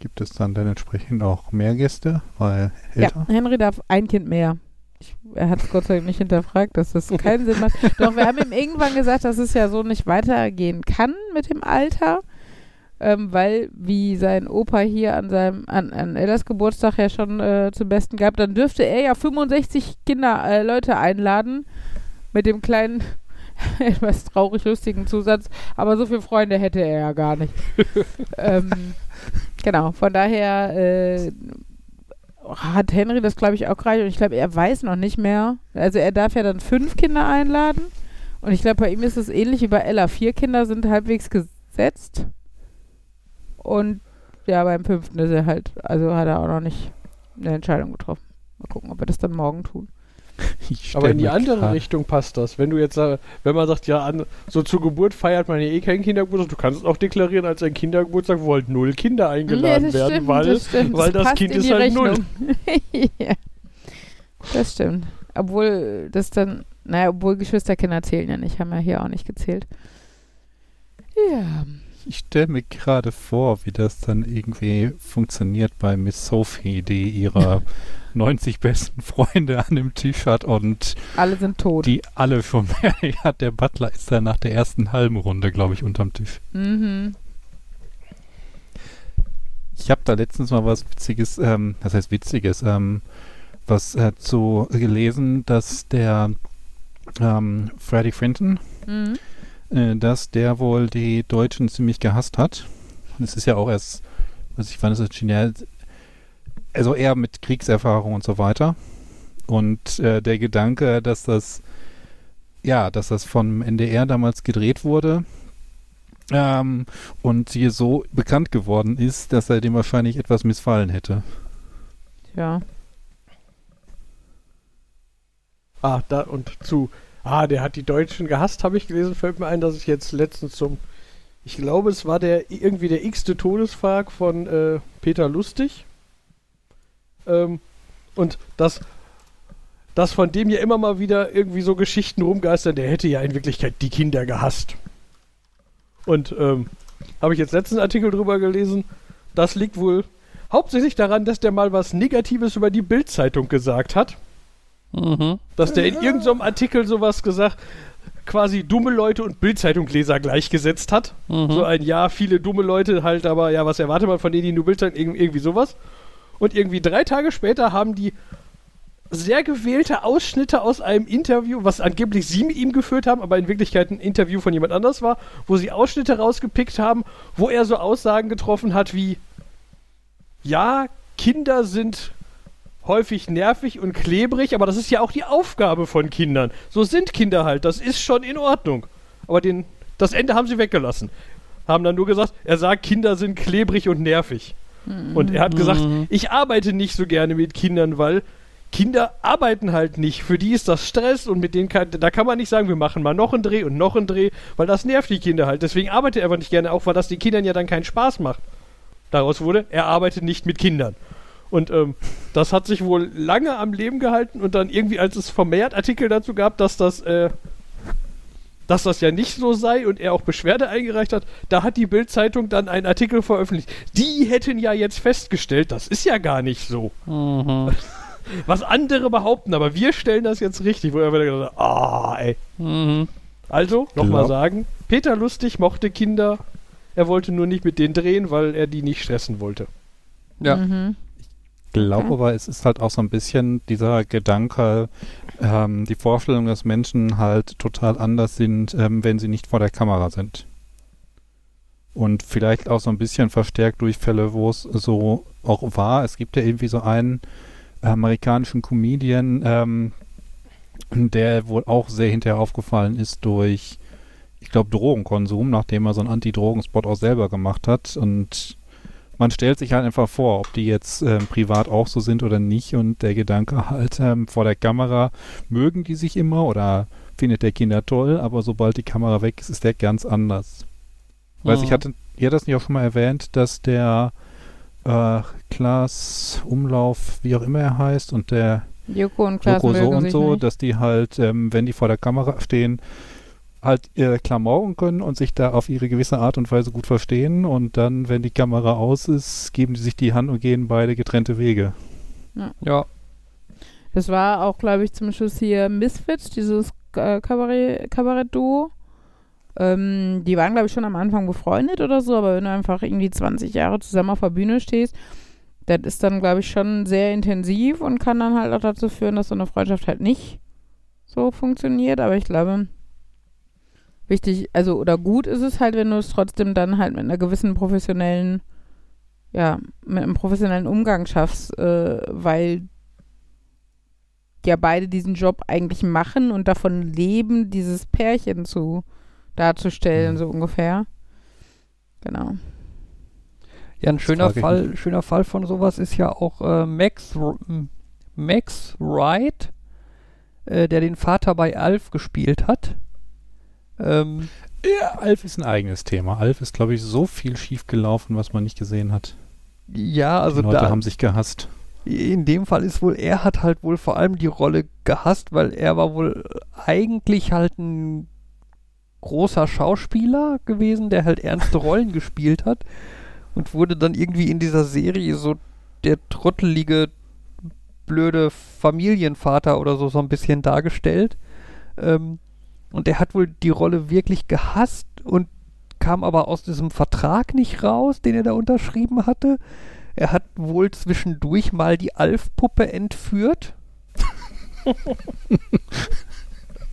Gibt es dann dann entsprechend auch mehr Gäste? Weil älter? Ja, Henry darf ein Kind mehr. Ich, er hat es Gott sei Dank nicht hinterfragt, dass das keinen Sinn macht. Doch, wir haben ihm irgendwann gesagt, dass es ja so nicht weitergehen kann mit dem Alter. Ähm, weil, wie sein Opa hier an seinem, an, an Ellas Geburtstag ja schon äh, zum Besten gab, dann dürfte er ja 65 Kinder, äh, Leute einladen mit dem kleinen, etwas traurig lustigen Zusatz, aber so viele Freunde hätte er ja gar nicht. ähm, genau, von daher äh, hat Henry das, glaube ich, auch gereicht und ich glaube, er weiß noch nicht mehr. Also er darf ja dann fünf Kinder einladen und ich glaube, bei ihm ist es ähnlich wie bei Ella. Vier Kinder sind halbwegs gesetzt und ja, beim fünften ist er halt, also hat er auch noch nicht eine Entscheidung getroffen. Mal gucken, ob wir das dann morgen tun. Ich Aber in die andere grad- Richtung passt das. Wenn du jetzt, wenn man sagt, ja, an, so zur Geburt feiert man ja eh keinen Kindergeburtstag, du kannst es auch deklarieren als ein Kindergeburtstag, wo halt null Kinder eingeladen das werden, stimmt, weil, das, stimmt. weil das passt Kind in ist halt null. Rechnung. ja. Das stimmt. Obwohl das dann, naja, obwohl Geschwisterkinder zählen ja nicht, haben ja hier auch nicht gezählt. Ja. Ich stelle mir gerade vor, wie das dann irgendwie funktioniert bei Miss Sophie, die ihre 90 besten Freunde an dem Tisch hat und Alle sind tot. die alle schon hat. Der Butler ist dann nach der ersten halben Runde, glaube ich, unterm Tisch. Mhm. Ich habe da letztens mal was Witziges, ähm, das heißt Witziges, ähm, was äh, zu gelesen, dass der ähm, Freddie Frinton, Mhm. Äh, dass der wohl die Deutschen ziemlich gehasst hat. Und es ist ja auch erst, was ich fand, es ist genial, also eher mit Kriegserfahrung und so weiter. Und äh, der Gedanke, dass das, ja, dass das vom NDR damals gedreht wurde ähm, und hier so bekannt geworden ist, dass er dem wahrscheinlich etwas missfallen hätte. Ja. Ah, da und zu. Ah, der hat die Deutschen gehasst, habe ich gelesen. Fällt mir ein, dass ich jetzt letztens zum. Ich glaube, es war der irgendwie der x-te Todesfrag von äh, Peter Lustig. Ähm, und das, das von dem ja immer mal wieder irgendwie so Geschichten rumgeistern, der hätte ja in Wirklichkeit die Kinder gehasst. Und ähm, habe ich jetzt letzten Artikel drüber gelesen. Das liegt wohl hauptsächlich daran, dass der mal was Negatives über die Bild-Zeitung gesagt hat Mhm. dass der in irgendeinem Artikel sowas gesagt, quasi dumme Leute und Bildzeitungleser gleichgesetzt hat. Mhm. So ein Ja, viele dumme Leute halt, aber ja, was erwartet man von denen, die nur Bildzeitung, irg irgendwie sowas. Und irgendwie drei Tage später haben die sehr gewählte Ausschnitte aus einem Interview, was angeblich sie mit ihm geführt haben, aber in Wirklichkeit ein Interview von jemand anders war, wo sie Ausschnitte rausgepickt haben, wo er so Aussagen getroffen hat wie, ja, Kinder sind häufig nervig und klebrig, aber das ist ja auch die Aufgabe von Kindern. So sind Kinder halt, das ist schon in Ordnung. Aber den, das Ende haben sie weggelassen. Haben dann nur gesagt, er sagt, Kinder sind klebrig und nervig. Und er hat gesagt, Mhm. ich arbeite nicht so gerne mit Kindern, weil Kinder arbeiten halt nicht. Für die ist das Stress und mit denen kann, da kann man nicht sagen, wir machen mal noch einen Dreh und noch einen Dreh, weil das nervt die Kinder halt. Deswegen arbeitet er einfach nicht gerne, auch weil das den Kindern ja dann keinen Spaß macht. Daraus wurde, er arbeitet nicht mit Kindern. Und ähm, das hat sich wohl lange am Leben gehalten und dann irgendwie, als es vermehrt Artikel dazu gab, dass das, äh, dass das ja nicht so sei und er auch Beschwerde eingereicht hat, da hat die Bild-Zeitung dann einen Artikel veröffentlicht. Die hätten ja jetzt festgestellt, das ist ja gar nicht so. Mhm. Was andere behaupten, aber wir stellen das jetzt richtig, wo er wieder gesagt hat, ah, ey. Mhm. Also, nochmal Glaub- sagen, Peter Lustig mochte Kinder, er wollte nur nicht mit denen drehen, weil er die nicht stressen wollte. Ja. Mhm. Glaube Okay. aber, es ist halt auch so ein bisschen dieser Gedanke, ähm, die Vorstellung, dass Menschen halt total anders sind, ähm, wenn sie nicht vor der Kamera sind. Und vielleicht auch so ein bisschen verstärkt durch Fälle, wo es so auch war. Es gibt ja irgendwie so einen amerikanischen Comedian, ähm, der wohl auch sehr hinterher aufgefallen ist durch, ich glaube, Drogenkonsum, nachdem er so einen Anti-Drogen-Spot auch selber gemacht hat. Und man stellt sich halt einfach vor, ob die jetzt ähm, privat auch so sind oder nicht. Und der Gedanke halt, ähm, vor der Kamera mögen die sich immer oder findet der Kinder toll, aber sobald die Kamera weg ist, ist der ganz anders. Weiß ich Mhm. hatte, ihr das nicht auch schon mal erwähnt, dass der äh, Klaas Umlauf, wie auch immer er heißt, und der Joko und Klaas Joko so und so, nicht. dass die halt, ähm, wenn die vor der Kamera stehen, halt äh, klamauern können und sich da auf ihre gewisse Art und Weise gut verstehen und dann, wenn die Kamera aus ist, geben die sich die Hand und gehen beide getrennte Wege. Ja. Das war auch, glaube ich, zum Schluss hier Misfits, dieses äh, Kabarett- Kabarett-Duo. Ähm, die waren, glaube ich, schon am Anfang befreundet oder so, aber wenn du einfach irgendwie 20 Jahre zusammen auf der Bühne stehst, das ist dann, glaube ich, schon sehr intensiv und kann dann halt auch dazu führen, dass so eine Freundschaft halt nicht so funktioniert. Aber ich glaube, wichtig, also oder gut ist es halt, wenn du es trotzdem dann halt mit einer gewissen professionellen, ja, mit einem professionellen Umgang schaffst, äh, weil ja beide diesen Job eigentlich machen und davon leben, dieses Pärchen zu darzustellen, Mhm. so ungefähr. Genau. Ja, ein schöner Fall, schöner Fall von sowas ist ja auch äh, Max, R- m- Max Wright, äh, der den Vater bei Alf gespielt hat. Ähm, Ja, Alf ist ein eigenes Thema. Alf ist, glaube ich, so viel schief gelaufen, was man nicht gesehen hat. ja, also die Leute da, haben sich gehasst. in dem Fall ist wohl, er hat halt wohl vor allem die Rolle gehasst, weil er war wohl eigentlich halt ein großer Schauspieler gewesen, der halt ernste Rollen gespielt hat und wurde dann irgendwie in dieser Serie so der trottelige, blöde Familienvater oder so so ein bisschen dargestellt. Ähm, und er hat wohl die Rolle wirklich gehasst und kam aber aus diesem Vertrag nicht raus, den er da unterschrieben hatte. Er hat wohl zwischendurch mal die Alf-Puppe entführt.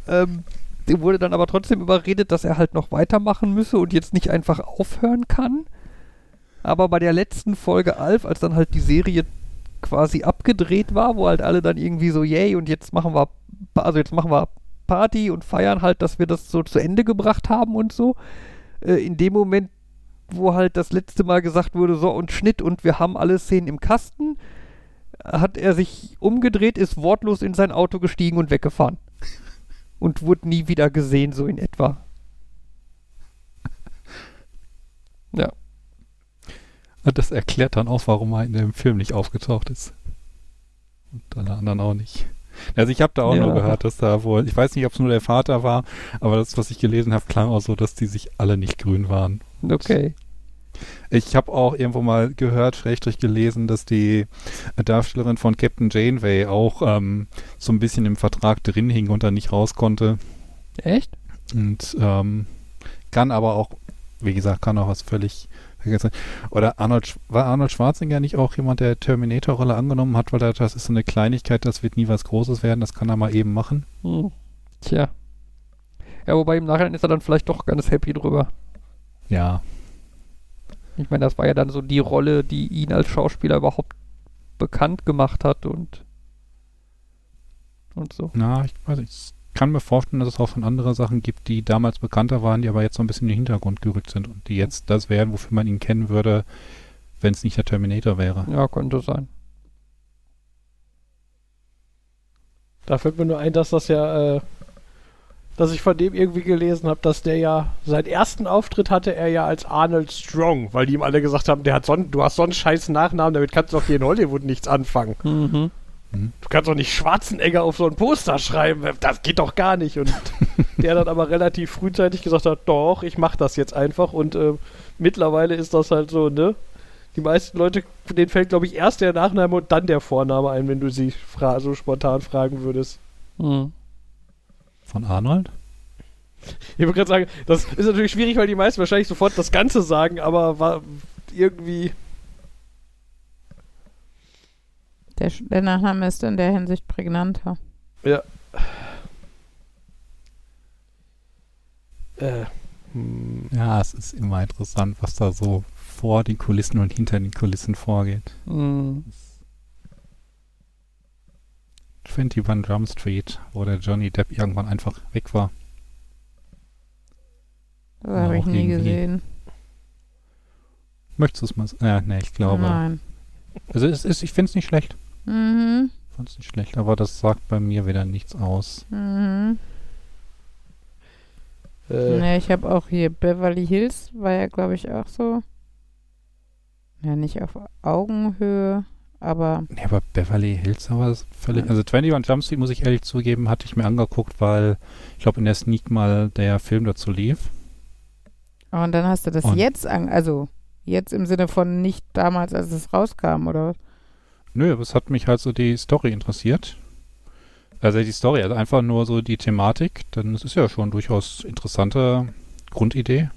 ähm, der wurde dann aber trotzdem überredet, dass er halt noch weitermachen müsse und jetzt nicht einfach aufhören kann. Aber bei der letzten Folge Alf, als dann halt die Serie quasi abgedreht war, wo halt alle dann irgendwie so, yay, und jetzt machen wir, also jetzt machen wir Party und feiern halt, dass wir das so zu Ende gebracht haben und so. Äh, in dem Moment, wo halt das letzte Mal gesagt wurde, so und Schnitt und wir haben alle Szenen im Kasten, hat er sich umgedreht, ist wortlos in sein Auto gestiegen und weggefahren. Und wurde nie wieder gesehen, so in etwa. Ja. Das erklärt dann auch, warum er in dem Film nicht aufgetaucht ist. Und alle anderen auch nicht. Also ich habe da auch Ja. nur gehört, dass da wohl, ich weiß nicht, ob es nur der Vater war, aber das, was ich gelesen habe, klang auch so, dass die sich alle nicht grün waren. Okay. Ich habe auch irgendwo mal gehört, schrägstrich gelesen, dass die Darstellerin von Captain Janeway auch ähm, so ein bisschen im Vertrag drin hing und dann nicht raus konnte. Echt? Und ähm, kann aber auch, wie gesagt, kann auch was völlig. Oder Arnold, war Arnold Schwarzenegger nicht auch jemand, der Terminator-Rolle angenommen hat, weil er, das ist so eine Kleinigkeit, das wird nie was Großes werden, das kann er mal eben machen. Hm. Tja. Ja, wobei im Nachhinein ist er dann vielleicht doch ganz happy drüber. Ja. Ich meine, das war ja dann so die Rolle, die ihn als Schauspieler überhaupt bekannt gemacht hat und und so. Na, ich weiß nicht. Ich kann mir vorstellen, dass es auch schon andere Sachen gibt, die damals bekannter waren, die aber jetzt so ein bisschen in den Hintergrund gerückt sind und die jetzt das wären, wofür man ihn kennen würde, wenn es nicht der Terminator wäre. Ja, könnte sein. Da fällt mir nur ein, dass das ja, äh, dass ich von dem irgendwie gelesen habe, dass der ja seinen ersten Auftritt hatte er ja als Arnold Strong, weil die ihm alle gesagt haben, der hat so einen- du hast so einen scheiß Nachnamen, damit kannst du auch hier in Hollywood nichts anfangen. Mhm. Du kannst doch nicht Schwarzenegger auf so ein Poster schreiben, das geht doch gar nicht. Und der dann aber relativ frühzeitig gesagt hat, doch, ich mach das jetzt einfach. Und äh, mittlerweile ist das halt so, ne? Die meisten Leute, denen fällt, glaube ich, erst der Nachname und dann der Vorname ein, wenn du sie fra so spontan fragen würdest. Mhm. Von Arnold? Ich würde gerade sagen, das ist natürlich schwierig, weil die meisten wahrscheinlich sofort das Ganze sagen, aber war irgendwie. Der, der Nachname ist in der Hinsicht prägnanter. Ja. Äh. Hm. Ja, es ist immer interessant, was da so vor den Kulissen und hinter den Kulissen vorgeht. Mhm. 21 Jump Street, wo der Johnny Depp irgendwann einfach weg war. Das Ja, habe ich nie gesehen. Möchtest du es mal? Ja, nee, ich glaube. Nein. Also es ist, ich finde es nicht schlecht. Mhm. Ich fand es nicht schlecht, aber das sagt bei mir wieder nichts aus. Mhm. Äh, Ne, ich habe auch hier Beverly Hills, war ja, glaube ich, auch so. Ja, nicht auf Augenhöhe, Aber Ja, aber Beverly Hills aber ist völlig. Also 21 Jump Street, muss ich ehrlich zugeben, hatte ich mir angeguckt, weil ich glaube in der Sneak mal der Film dazu lief. und dann hast du das Und- jetzt an, also jetzt im Sinne von nicht damals, als es rauskam, oder? Nö, aber es hat mich halt so die Story interessiert. Also die Story, also einfach nur so die Thematik, dann ist es ja schon durchaus interessante Grundidee.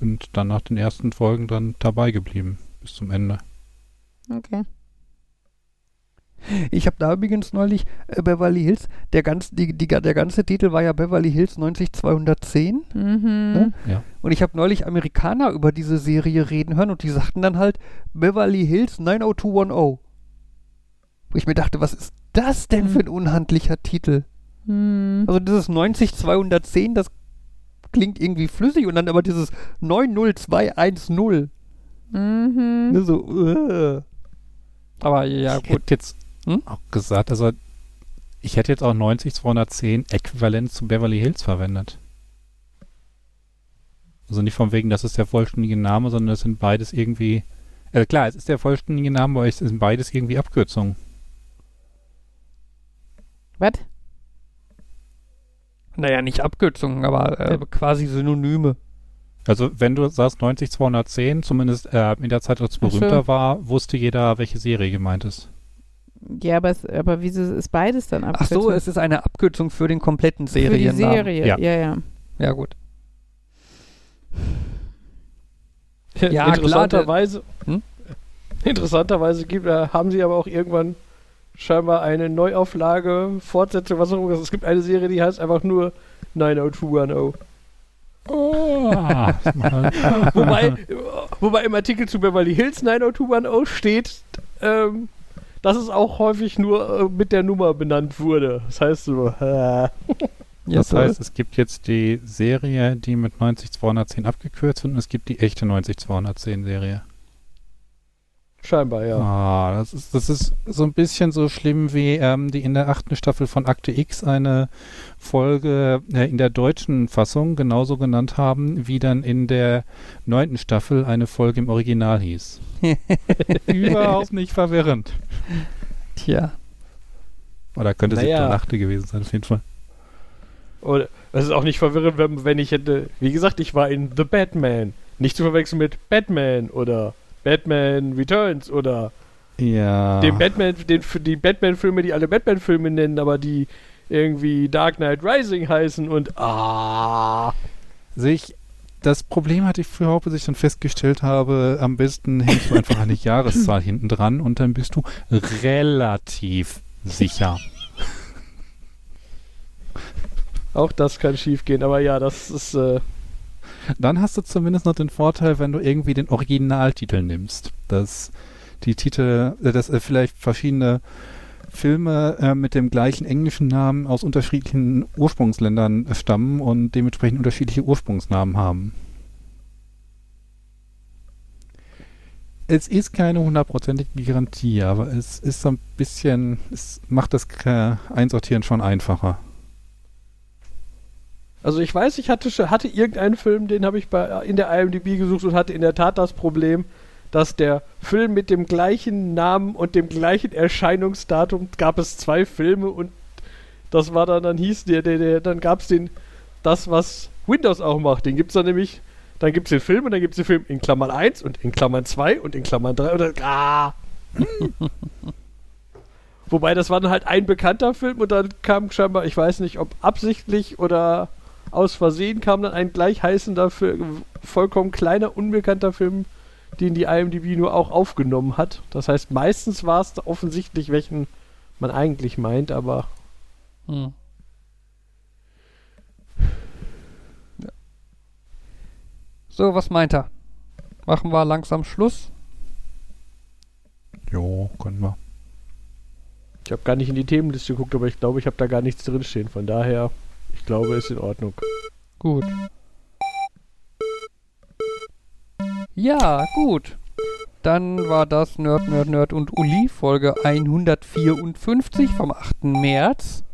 Und dann nach den ersten Folgen dann dabei geblieben bis zum Ende. Okay. Ich habe da übrigens neulich äh, Beverly Hills, der, ganz, die, die, der ganze Titel war ja Beverly Hills 90210 Mhm. Ne? und ich habe neulich Amerikaner über diese Serie reden hören und die sagten dann halt Beverly Hills 90210. Wo ich mir dachte, was ist das denn Hm. für ein unhandlicher Titel? Mhm. Also dieses 90210, das klingt irgendwie flüssig und dann aber dieses 90210. Mhm. Ne, so, äh. Aber ja, ich gut. hätte jetzt Hm? auch gesagt, also ich hätte jetzt auch 90210 äquivalent zu Beverly Hills verwendet. Also nicht von wegen, das ist der vollständige Name, sondern das sind beides irgendwie. Also klar, es ist der vollständige Name, aber es sind beides irgendwie Abkürzungen. Was? Naja, nicht Abkürzungen, aber äh, quasi Synonyme. Also wenn du sagst 90210, zumindest äh, in der Zeit, als es Ach so. berühmter war, wusste jeder, welche Serie gemeint ist. Ja, aber, es, aber wieso ist beides dann Ach so, Abkürzung? es ist eine Abkürzung für den kompletten Für die Seriennamen. Serie, Ja. ja, ja. Ja, gut. Ja, klar, interessanterweise, Hm? interessanterweise gibt, äh, haben sie aber auch irgendwann scheinbar eine Neuauflage, Fortsetzung, was auch immer. Es gibt eine Serie, die heißt einfach nur 90210. Ah, wobei, wobei im Artikel zu Beverly Hills 90210 steht, ähm, dass es auch häufig nur äh, mit der Nummer benannt wurde. Das heißt so, äh, das so. heißt, es gibt jetzt die Serie, die mit 90210 abgekürzt wird und es gibt die echte 90210 Serie. Scheinbar, ja. Ah, das ist, das ist so ein bisschen so schlimm wie ähm, die in der achten Staffel von Akte X eine Folge äh, in der deutschen Fassung genauso genannt haben, wie dann in der neunten Staffel eine Folge im Original hieß. Überhaupt nicht verwirrend. Tja. Oder könnte Naja. siebte und achte gewesen sein, auf jeden Fall. Oder es ist auch nicht verwirrend, wenn, wenn ich hätte, wie gesagt, ich war in The Batman. Nicht zu verwechseln mit Batman oder Batman Returns oder Ja. den Batman, den, die Batman-Filme, die alle Batman-Filme nennen, aber die irgendwie Dark Knight Rising heißen und ah. sich das Problem hatte ich früher auch, bis ich dann festgestellt habe, am besten hängst du einfach eine Jahreszahl hinten dran und dann bist du relativ sicher. Auch das kann schief gehen, aber ja, das ist äh, Dann hast du zumindest noch den Vorteil, wenn du irgendwie den Originaltitel nimmst, dass die Titel, äh, dass äh, vielleicht verschiedene Filme äh, mit dem gleichen englischen Namen aus unterschiedlichen Ursprungsländern äh, stammen und dementsprechend unterschiedliche Ursprungsnamen haben. Es ist keine hundertprozentige Garantie, aber es ist so ein bisschen, es macht das Einsortieren schon einfacher. Also ich weiß, ich hatte, hatte irgendeinen Film, den habe ich bei, in der IMDb gesucht und hatte in der Tat das Problem, dass der Film mit dem gleichen Namen und dem gleichen Erscheinungsdatum gab es zwei Filme und das war dann, dann hieß der, der, der dann gab es den, das, was Windows auch macht. Den gibt es dann nämlich, dann gibt es den Film und dann gibt es den Film in Klammern 1 und in Klammern 2 und in Klammern 3 und dann, ah. Wobei, das war dann halt ein bekannter Film und dann kam scheinbar, ich weiß nicht, ob absichtlich oder aus Versehen kam dann ein gleich heißender, Fi- vollkommen kleiner, unbekannter Film, den die IMDb nur auch aufgenommen hat. Das heißt, meistens war es offensichtlich, welchen man eigentlich meint, aber Hm. Ja. So, was meint er? Machen wir langsam Schluss? Jo, können wir. ich habe gar nicht in die Themenliste geguckt, aber ich glaube, ich habe da gar nichts drinstehen. Von daher, ich glaube, ist in Ordnung. Gut. Ja, gut. Dann war das Nerd, Nerd, Nerd und Uli, Folge 154 vom 8. März.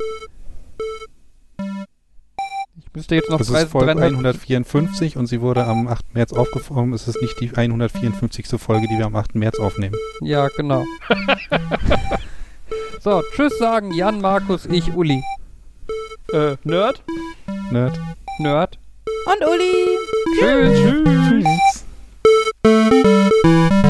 Ich Müsste jetzt noch Das ist Folge 300 154 und sie wurde am 8. März aufgenommen. Es ist nicht die 154. Folge, die wir am 8. März aufnehmen. Ja, genau. so, tschüss sagen Jan, Markus, ich, Uli äh, Nerd. Nerd. Nerd. Und Uli. Tschüss. Tschüss. Tschüss.